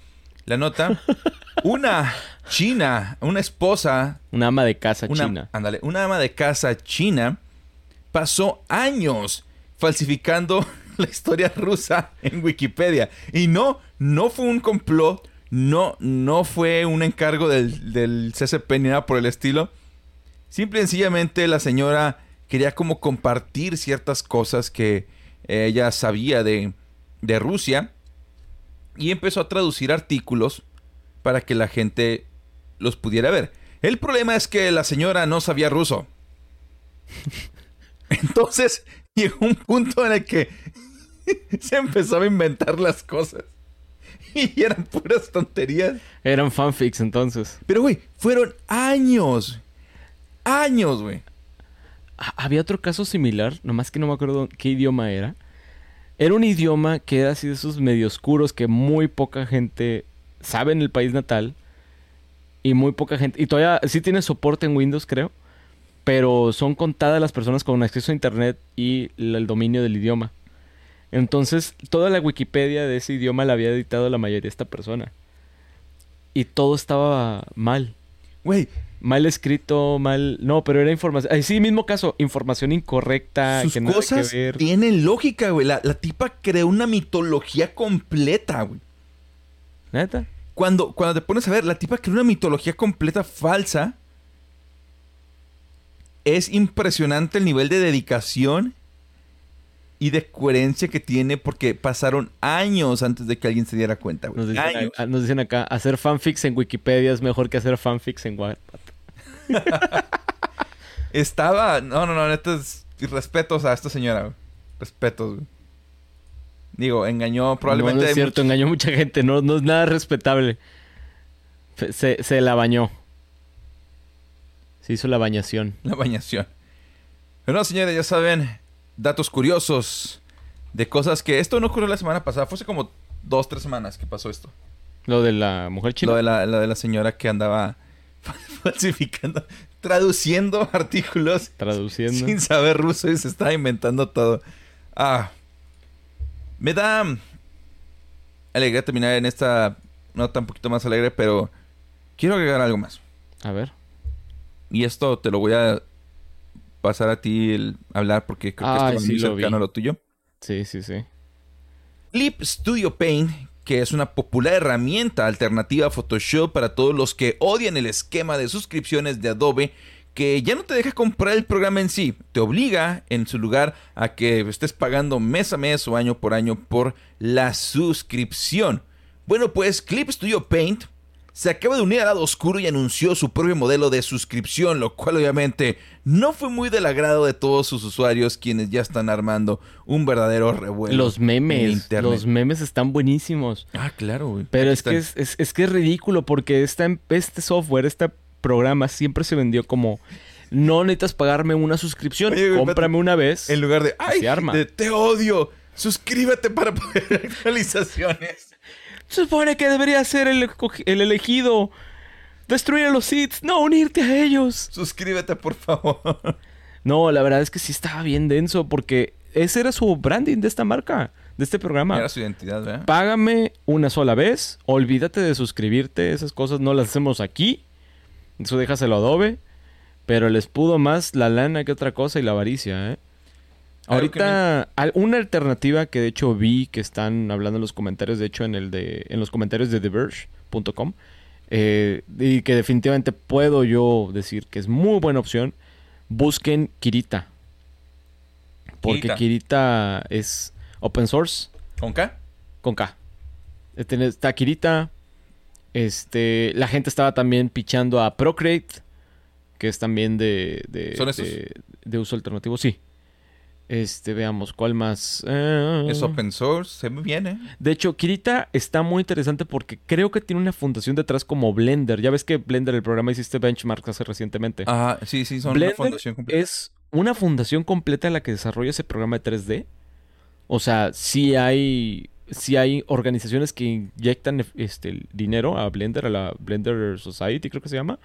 la nota. Una china, una esposa, Una ama de casa una, china. ándale, una ama de casa china pasó años falsificando la historia rusa en Wikipedia. Y no, no fue un complot, no, no fue un encargo del, del CCP ni nada por el estilo. Simple y sencillamente la señora quería como compartir ciertas cosas que eh, ella sabía de, de Rusia y empezó a traducir artículos para que la gente los pudiera ver. El problema es que la señora no sabía ruso. Entonces llegó un punto en el que se empezó a inventar las cosas. Y eran puras tonterías. Eran fanfics entonces. Pero, güey, fueron años. Años, güey. ha- había otro caso similar, nomás que no me acuerdo qué idioma era. Era un idioma que era así de esos medio oscuros que muy poca gente sabe en el país natal. Y muy poca gente. Y todavía sí tiene soporte en Windows, creo. Pero son contadas las personas con acceso a internet y el dominio del idioma. Entonces, toda la Wikipedia de ese idioma la había editado la mayoría de esta persona. Y todo estaba mal. Güey, Mal escrito, mal. No, pero era información. Ay, sí, mismo caso. Información incorrecta. sus que nada cosas que ver. tienen lógica, güey. La, la tipa creó una mitología completa, güey. ¿Neta? Cuando, cuando te pones a ver, la tipa creó una mitología completa falsa. Es impresionante el nivel de dedicación y de coherencia que tiene porque pasaron años antes de que alguien se diera cuenta, güey. Nos dicen, Años. acá, nos dicen acá, hacer fanfics en Wikipedia es mejor que hacer fanfics en Wattpad. Estaba. No, no, no, neta es. Respetos a esta señora, güey. Respetos, güey. Digo, engañó probablemente. No, es cierto, engañó mucha gente. No, no es nada respetable. Se la bañó. Se hizo la bañación. La bañación. Pero no, señores, ya saben. Datos curiosos. De cosas que. Esto no ocurrió la semana pasada. Fue hace como dos, tres semanas que pasó esto. Lo de la mujer china. Lo de la, de la señora que andaba falsificando. Traduciendo artículos. Traduciendo. Sin saber ruso y se estaba inventando todo. Ah. Me da alegría terminar en esta nota un poquito más alegre, pero quiero agregar algo más. A ver. Y esto te lo voy a pasar a ti el hablar porque creo que esto sí, muy cercano a lo tuyo. Sí, sí, sí. Clip Studio Paint, que es una popular herramienta alternativa a Photoshop para todos los que odian el esquema de suscripciones de Adobe, que ya no te deja comprar el programa en sí, te obliga en su lugar a que estés pagando mes a mes o año por año por la suscripción. Bueno, pues Clip Studio Paint se acaba de unir al lado oscuro y anunció su propio modelo de suscripción, lo cual obviamente no fue muy del agrado de todos sus usuarios quienes ya están armando un verdadero revuelo. los memes. Los memes están buenísimos. Ah, claro, güey. Pero es que es, es- es que es ridículo porque esta, em- este software, este programa siempre se vendió como no necesitas pagarme una suscripción, Oye, cómprame una vez. En lugar de, ¡ay! arma. te odio. Suscríbete para poder actualizaciones. Se supone que debería ser el, el elegido. Destruir a los Sith, no unirte a ellos. Suscríbete, por favor. No, la verdad es que sí estaba bien denso porque ese era su branding de esta marca, de este programa. Era su identidad, ¿verdad? Págame una sola vez, olvídate de suscribirte, esas cosas no las hacemos aquí. Eso déjaselo a Adobe. Pero les pudo más la lana que otra cosa y la avaricia, ¿eh? Ahorita, una alternativa que de hecho vi que están hablando en los comentarios, de hecho en el de en los comentarios de TheVerge.com, eh, y que definitivamente puedo yo decir que es muy buena opción, busquen Kirita. Porque Kirita. Kirita es open source ¿Con K? con K. Eh, Está Kirita. Este, la gente estaba también pichando a Procreate, que es también de, de, ¿Son esos? de, de uso alternativo. Sí. Este, veamos, ¿cuál más? Eh, Es open source. Se ve bien, ¿eh? De hecho, Kirita está muy interesante porque creo que tiene una fundación detrás como Blender. Ya ves que Blender, el programa, hiciste benchmarks hace recientemente. Ah, sí, sí, son Blender una fundación completa. es una fundación completa la que desarrolla ese programa de 3D. O sea, sí hay, sí hay organizaciones que inyectan este, el dinero a Blender, a la Blender Society, creo que se llama,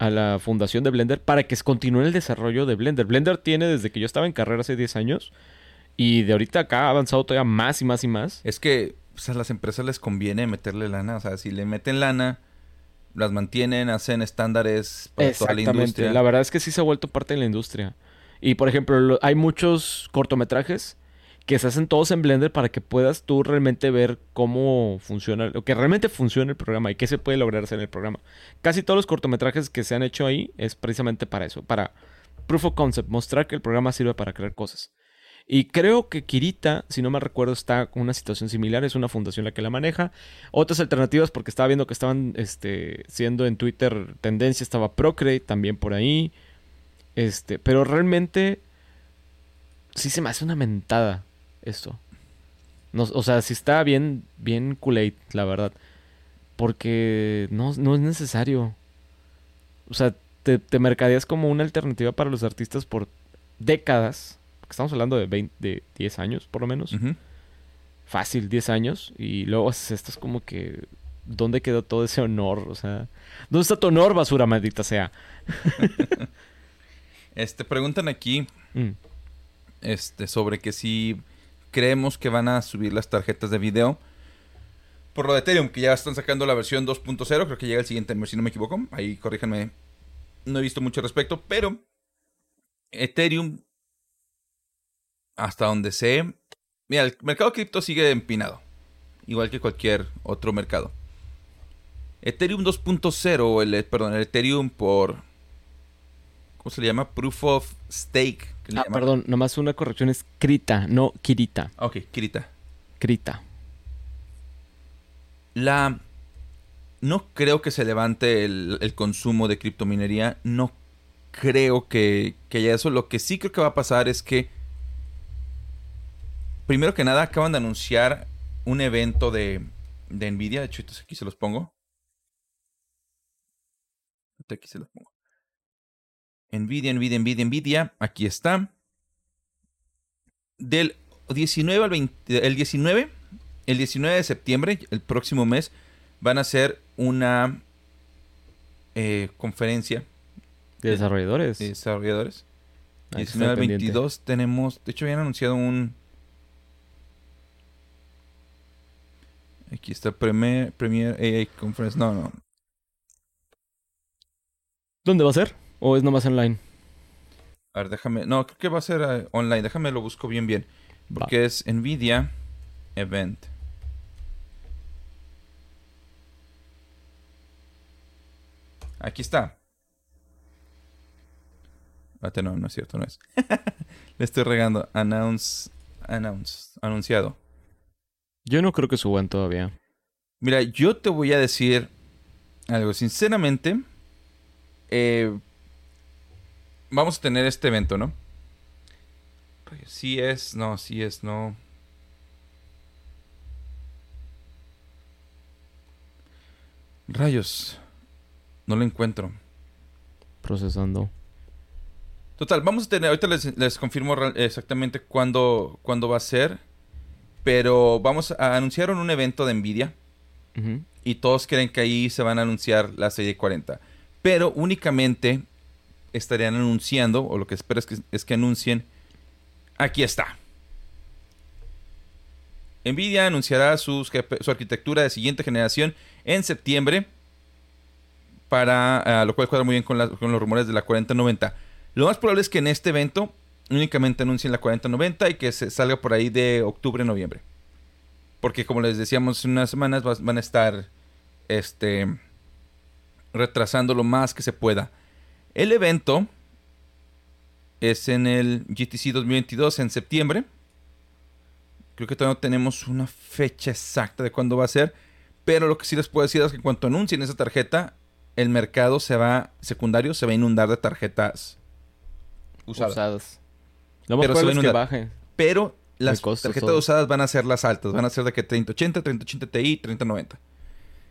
a la fundación de Blender, para que continúe el desarrollo de Blender. Blender tiene desde que yo estaba en carrera hace 10 años y de ahorita acá ha avanzado todavía más y más y más. Es que pues, a las empresas les conviene meterle lana. O sea, si le meten lana, las mantienen, hacen estándares para toda la Exactamente. industria. La verdad es que sí se ha vuelto parte de la industria. Y por ejemplo, lo- hay muchos cortometrajes que se hacen todos en Blender para que puedas tú realmente ver cómo funciona, lo que realmente funciona el programa y qué se puede lograr hacer en el programa. Casi todos los cortometrajes que se han hecho ahí es precisamente para eso, para proof of concept, mostrar que el programa sirve para crear cosas. Y creo que Kirita, si no me recuerdo, está con una situación similar. Es una fundación la que la maneja. Otras alternativas, porque estaba viendo que estaban este, siendo en Twitter tendencia, estaba Procreate también por ahí. Este, pero realmente sí se me hace una mentada esto. No, o sea, sí está bien, bien Kool-Aid, la verdad. Porque no, no es necesario. O sea, te, te mercadeas como una alternativa para los artistas por décadas, porque estamos hablando de, 20, de 10 años por lo menos, fácil 10 años, y luego haces esto, es como que, ¿dónde quedó todo ese honor? O sea, ¿dónde está tu honor, basura maldita sea? Este, preguntan aquí Mm. este, sobre que si creemos que van a subir las tarjetas de video. Por lo de Ethereum, que ya están sacando la versión 2.0, creo que llega el siguiente mes, si no me equivoco. Ahí corríjanme. No he visto mucho al respecto, pero Ethereum, hasta donde sé, mira, el mercado cripto sigue empinado, igual que cualquier otro mercado. Ethereum 2.0, el, perdón, el Ethereum por, ¿cómo se le llama? Proof of Stake. Ah, perdón, nomás una corrección es Krita, no Kirita. Ok, Kirita. Krita. La. No creo que se levante el, el consumo de criptominería. No creo que, que haya eso. Lo que sí creo que va a pasar es que. Primero que nada, acaban de anunciar un evento de, de Nvidia. De hecho, aquí se los pongo. Aquí se los pongo. Nvidia, Nvidia, Nvidia, Nvidia. Aquí está. Del 19 al 20. El 19 el 19 de septiembre, el próximo mes, van a hacer una eh, conferencia De desarrolladores. de desarrolladores. Que 19 al estar pendiente. 22 tenemos, de hecho habían anunciado un... Aquí está Premier, Premier AI Conference, no, no. ¿Dónde va a ser? ¿O es nomás online? A ver, déjame, no, creo que va a ser eh, online, déjame lo busco bien bien. Va. Porque es Nvidia Event. Aquí está. No, no es cierto, no es. Le estoy regando. Announce, announce, anunciado. Yo no creo que suban todavía. Mira, yo te voy a decir algo. Sinceramente, eh, vamos a tener este evento, ¿no? Sí es, no, sí es, no. Rayos. No lo encuentro. Procesando. Total, vamos a tener, ahorita les, les confirmo exactamente cuándo, cuándo va a ser. Pero vamos a anunciar un evento de Nvidia. Y todos creen que ahí se van a anunciar la serie 40. Pero únicamente estarían anunciando, o lo que espero es que, es que anuncien, aquí está. Nvidia anunciará su arquitectura de siguiente generación en septiembre, para ah, lo cual cuadra muy bien con, los rumores de la 4090. Lo más probable es que en este evento únicamente anuncien la 4090 y que se salga por ahí de octubre-noviembre. Porque como les decíamos, en unas semanas van a estar este, retrasando lo más que se pueda. El evento es en el GTC 2022 en septiembre. Creo que todavía no tenemos una fecha exacta de cuándo va a ser. Pero lo que sí les puedo decir es que en cuanto anuncien esa tarjeta, el mercado se va, secundario, se va a inundar de tarjetas usadas. Más Pero se va a que baje. Pero las tarjetas todo. usadas van a ser las altas. Van a ser de que 3080, 3080 Ti, 3090.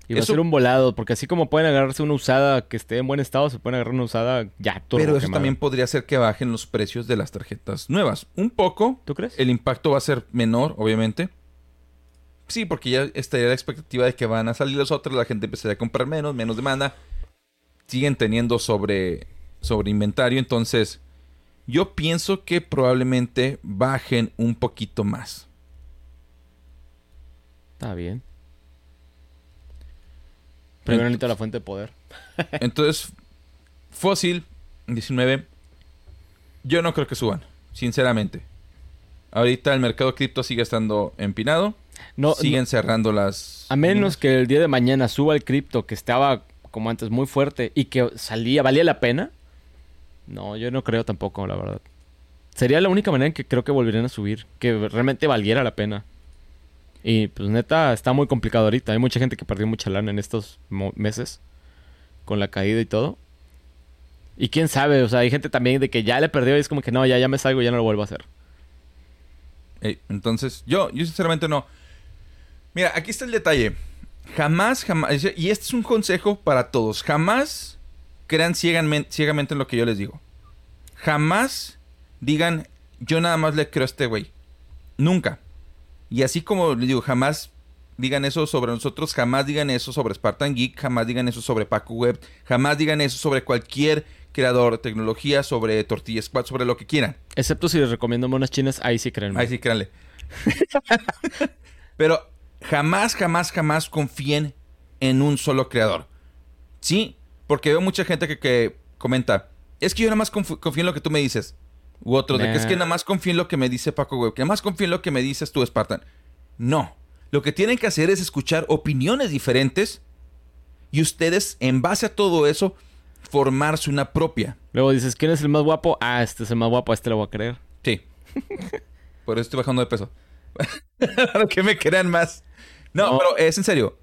Y va a ser un volado, porque así como pueden agarrarse una usada que esté en buen estado, se pueden agarrar una usada ya turbo Pero eso también podría hacer que bajen los precios de las tarjetas nuevas. Un poco. ¿Tú crees? El impacto va a ser menor, obviamente. Sí, porque ya estaría la expectativa de que van a salir los otros, la gente empezaría a comprar menos, menos demanda. Siguen teniendo sobre, sobre inventario, entonces yo pienso que probablemente bajen un poquito más. Está bien. Primero necesito la fuente de poder. Entonces, Fósil 19, yo no creo que suban, sinceramente. Ahorita el mercado cripto sigue estando empinado. No, siguen cerrando las. A menos que el día de mañana suba el cripto que estaba como antes muy fuerte y que salía, valía la pena. No, yo no creo tampoco, la verdad. Sería la única manera en que creo que volverían a subir, que realmente valiera la pena. Y pues neta, está muy complicado ahorita. Hay mucha gente que perdió mucha lana en estos meses con la caída y todo. Y quién sabe, o sea, hay gente también de que ya le perdió y es como que no, ya, ya me salgo ya no lo vuelvo a hacer. Entonces, yo, yo sinceramente no. Mira, aquí está el detalle. Jamás, jamás. Y este es un consejo para todos. Jamás crean ciegamente, ciegamente en lo que yo les digo. Jamás digan, yo nada más le creo a este güey. Nunca. Y así como digo, jamás digan eso sobre nosotros, jamás digan eso sobre Spartan Geek, jamás digan eso sobre Paco Web, jamás digan eso sobre cualquier creador de tecnología, sobre Tortilla Squad, sobre lo que quieran. Excepto si les recomiendo monas chinas, ahí sí créanme. Ahí sí créanle. Pero jamás, jamás, jamás confíen en un solo creador. Sí, porque veo mucha gente que, que comenta, es que yo nada más conf- confío en lo que tú me dices. U otros, de que es que nada más confío en lo que me dice Paco Web, que nada más confío en lo que me dices tú, Spartan. No. Lo que tienen que hacer es escuchar opiniones diferentes y ustedes, en base a todo eso, formarse una propia. Luego dices, ¿quién es el más guapo? Ah, este es el más guapo, a este le voy a creer. Sí. Por eso estoy bajando de peso. Para que me crean más. No, No. pero es en serio.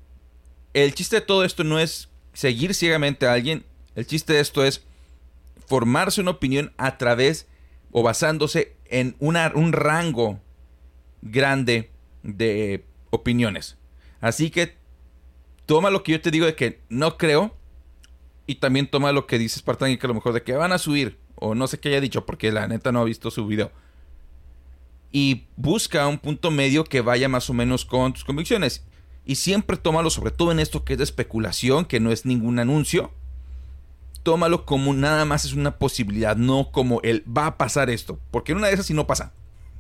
El chiste de todo esto no es seguir ciegamente a alguien. El chiste de esto es formarse una opinión a través o basándose en un rango grande de opiniones. Así que toma lo que yo te digo de que no creo y también toma lo que dice Spartan y que a lo mejor de que van a subir o no sé qué haya dicho porque la neta no ha visto su video. Y busca un punto medio que vaya más o menos con tus convicciones. Y siempre tómalo, sobre todo en esto que es de especulación, que no es ningún anuncio. Tómalo como nada más es una posibilidad, no como el va a pasar esto. Porque en una de esas sí no pasa.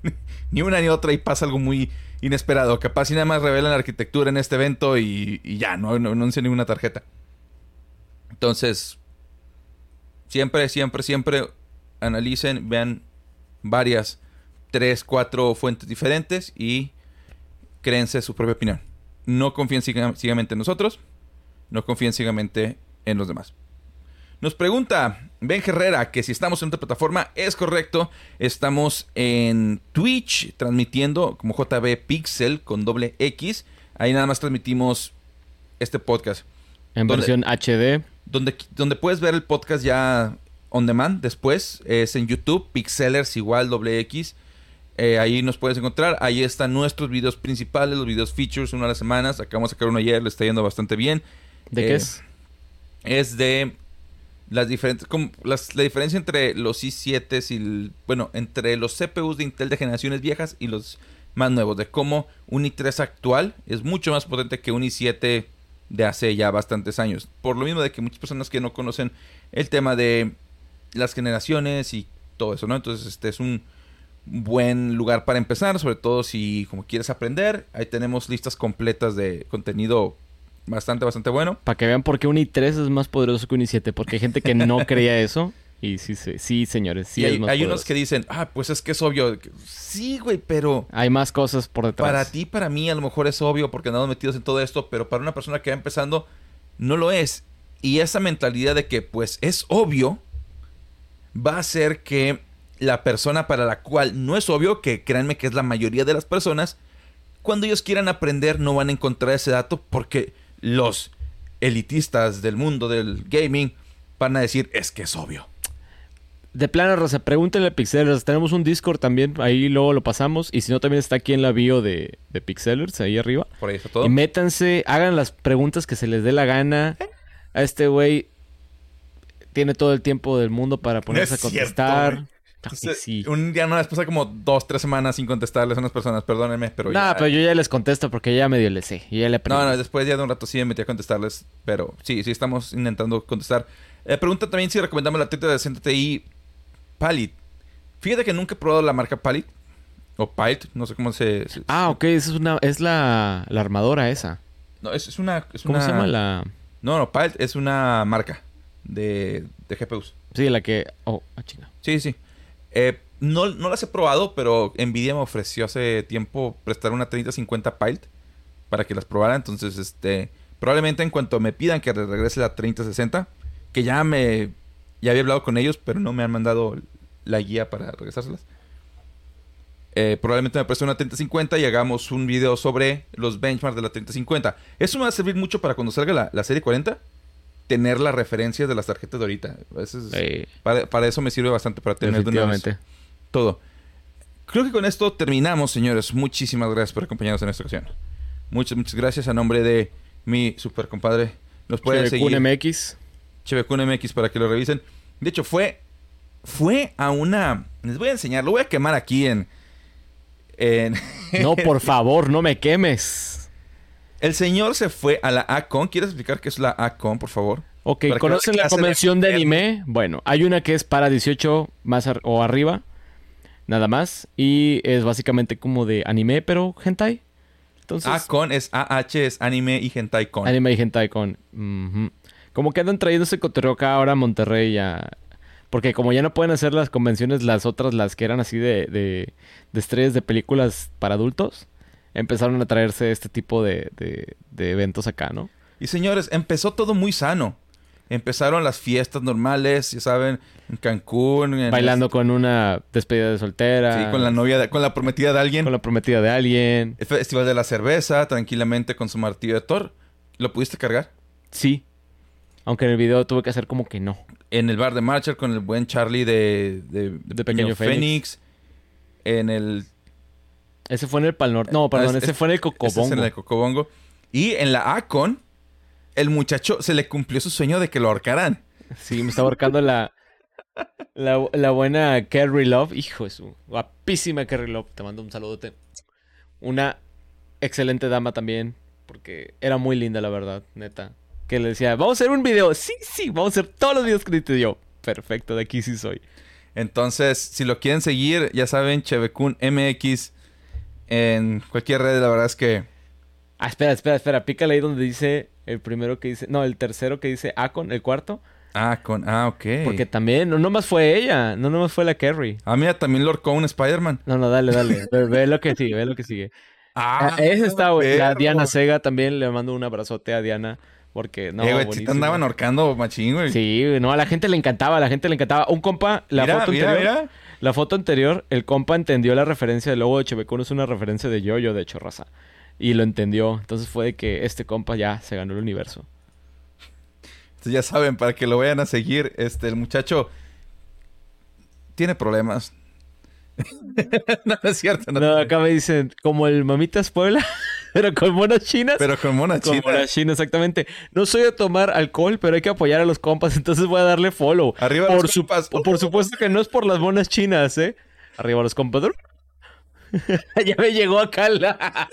ni una ni otra y pasa algo muy inesperado. Capaz si nada más revelan la arquitectura en este evento y, ya, no, no anuncian ninguna tarjeta. Entonces, siempre, siempre, siempre analicen, vean varias, tres, cuatro fuentes diferentes y créense su propia opinión. No confíen ciega- ciegamente en nosotros, no confíen ciegamente en los demás. Nos pregunta Ben Herrera que si estamos en otra plataforma, es correcto. Estamos en Twitch transmitiendo como JB Pixel con doble X. Ahí nada más transmitimos este podcast. En versión HD. Donde, donde puedes ver el podcast ya on demand después es en YouTube, Pixelers igual doble X. Eh, ahí nos puedes encontrar. Ahí están nuestros videos principales, los videos features, una a las semanas. Acabamos de sacar uno ayer, le está yendo bastante bien. ¿De Eh, qué es? Es de las diferentes. Como la diferencia entre los i7 y. bueno, entre los CPUs de Intel de generaciones viejas y los más nuevos. De cómo un i3 actual es mucho más potente que un i7 de hace ya bastantes años. Por lo mismo de que muchas personas que no conocen el tema de las generaciones y todo eso, ¿no? Entonces, este es un buen lugar para empezar, sobre todo si como quieres aprender. Ahí tenemos listas completas de contenido bastante, bastante bueno. Para que vean por qué un i3 es más poderoso que un i7. Porque hay gente que no creía eso. Y sí, sí, sí señores, sí y es hay, más hay unos que dicen, ah, pues es que es obvio. Sí, güey, pero Hay más cosas por detrás. para ti, para mí, a lo mejor es obvio porque andamos metidos en todo esto, pero para una persona que va empezando, no lo es. Y esa mentalidad de que, pues, es obvio, va a hacer que la persona para la cual no es obvio, que créanme que es la mayoría de las personas, cuando ellos quieran aprender no van a encontrar ese dato porque los elitistas del mundo del gaming van a decir, es que es obvio. De plano, Rosa, pregúntenle a Pixelers. Tenemos un Discord también, ahí luego lo pasamos. Y si no, también está aquí en la bio de, de Pixelers, ahí arriba. Por ahí está todo. Y métanse, hagan las preguntas que se les dé la gana. A este güey tiene todo el tiempo del mundo para ponerse a contestar. Ay, sí. Un día no, después de como dos, tres semanas sin contestarles a unas personas, perdónenme, pero No, ya. pero yo ya les contesto porque ya medio le sé. Y ya le. No, no, después ya de un rato sí me metí a contestarles, pero sí, sí estamos intentando contestar. Eh, pregunta también si recomendamos la 3060 Ti Palit. Fíjate que nunca he probado la marca Palit. O Palt, no sé cómo se... se- Ah, ok, esa es una, es la, la armadora esa. No, es, es una... es ¿Cómo una- se llama la? No, no, Palt es una marca de, de GPUs. Sí, la que. Oh, ah, chinga. Sí, sí. Eh, no, no las he probado, pero Nvidia me ofreció hace tiempo prestar una 3050 Pilt para que las probara. Entonces, este, probablemente en cuanto me pidan que regrese la 3060, que ya me, ya había hablado con ellos, pero no me han mandado la guía para regresárselas. Eh, probablemente me preste una 3050 y hagamos un video sobre los benchmarks de la 3050. Eso me va a servir mucho para cuando salga la, la serie 40, tener las referencias de las tarjetas de ahorita. Eso es- Eh, para, para eso me sirve bastante para tener de una vez todo. Creo que con esto terminamos, señores. Muchísimas gracias por acompañarnos en esta ocasión. Muchas, muchas gracias a nombre de mi super compadre. Nos pueden seguir MX. Chevecun MX para que lo revisen. De hecho, fue fue a una... Les voy a enseñar, lo voy a quemar aquí en... en No, por favor, no me quemes. El señor se fue a la ACON. ¿Quieres explicar qué es la ACON, por favor? Ok, ¿conocen no la de convención de anime? Bueno, hay una que es para 18 más ar- o arriba, nada más. Y es básicamente como de anime, pero hentai. Entonces, ACON es AH, es anime y hentai con. anime y hentai con... Como que andan trayendo ese cotorreo acá ahora a Monterrey ya... Porque como ya no pueden hacer las convenciones, las otras, las que eran así de, de, de estrellas de películas para adultos, empezaron a traerse este tipo de, de, de eventos acá, ¿no? Y señores, empezó todo muy sano. Empezaron las fiestas normales, ya saben, en Cancún. en- Bailando con una despedida de soltera. Sí, con la novia, de- con la prometida de alguien. Con la prometida de alguien. El Festival de la Cerveza, tranquilamente con su martillo de Thor. ¿Lo pudiste cargar? Sí. Aunque en el video tuve que hacer como que no. En el bar de Marshall con el buen Charlie de, de, De Pequeño Fénix. En el... Ese fue en el Pal Norte. No, perdón, Ah, ese es- fue en el ese es Cocobongo. en el Cocobongo. Y en la Acon, el muchacho se le cumplió su sueño de que lo ahorcaran. Sí, me estaba ahorcando la, la, la buena Carrie Love. Hijo de su guapísima Carrie Love. Te mando un saludote. Una excelente dama también. Porque era muy linda, la verdad, neta. Que le decía, vamos a hacer un video. Sí, sí, vamos a hacer todos los videos que necesito yo. Perfecto, de aquí sí soy. Entonces, si lo quieren seguir, ya saben, Chevecun MX en cualquier red, la verdad es que... Ah, espera, espera, espera. Pícale ahí donde dice el primero que dice. No, el tercero que dice Acon, el cuarto. Ah, con... Ah, ok. Porque también, no nomás fue ella, no nomás fue la Carrie. Ah, mira, también lo ahorcó un Spider-Man. No, no, dale, dale. Ve, ve lo que sigue, ve lo que sigue. Ah, esa está, güey. La. Diana Sega también le mando un abrazote a Diana. Porque no, eh, güey, si te andaban ahorcando, machín, güey. Sí, güey, no, a la gente le encantaba, a la gente le encantaba. Un compa, la mira, foto mira, anterior. mira. La foto anterior, el compa entendió la referencia del logo de Chevecuno, es una referencia de Yoyo, de hecho, raza. Y lo entendió. Entonces fue de que este compa ya se ganó el universo. Entonces ya saben, para que lo vayan a seguir, este, el muchacho tiene problemas. no, no es cierto. No, No, acá me dicen, como el Mamitas Puebla, pero con monas chinas. Pero con mona Como china. la China, exactamente. No soy de tomar alcohol, pero hay que apoyar a los compas, entonces voy a darle follow. Arriba por, los su- compas. por supuesto que no es por las monas chinas, ¿eh? Arriba los compas. ya me llegó acá la...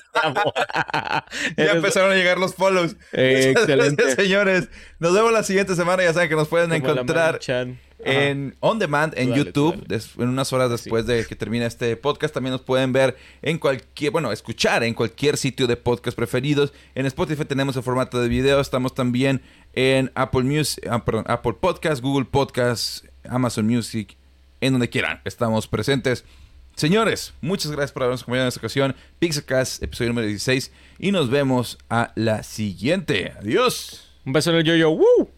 Ya empezaron a llegar los follows. Eh, Muchas excelente. gracias, señores. Nos vemos la siguiente semana. Ya saben que nos pueden como encontrar. En On Demand en dale, YouTube. dale. en unas horas después de que termine este podcast. También nos pueden ver en cualquier, bueno, escuchar en cualquier sitio de podcast preferidos. En Spotify tenemos el formato de video. Estamos también en Apple Music, ah, perdón, Apple Podcast, Google Podcast, Amazon Music, en donde quieran. Estamos presentes. Señores, muchas gracias por habernos acompañado en esta ocasión. Pixacast, episodio número 16. Y nos vemos a la siguiente. Adiós. Un beso en el yo-yo. ¡Woo!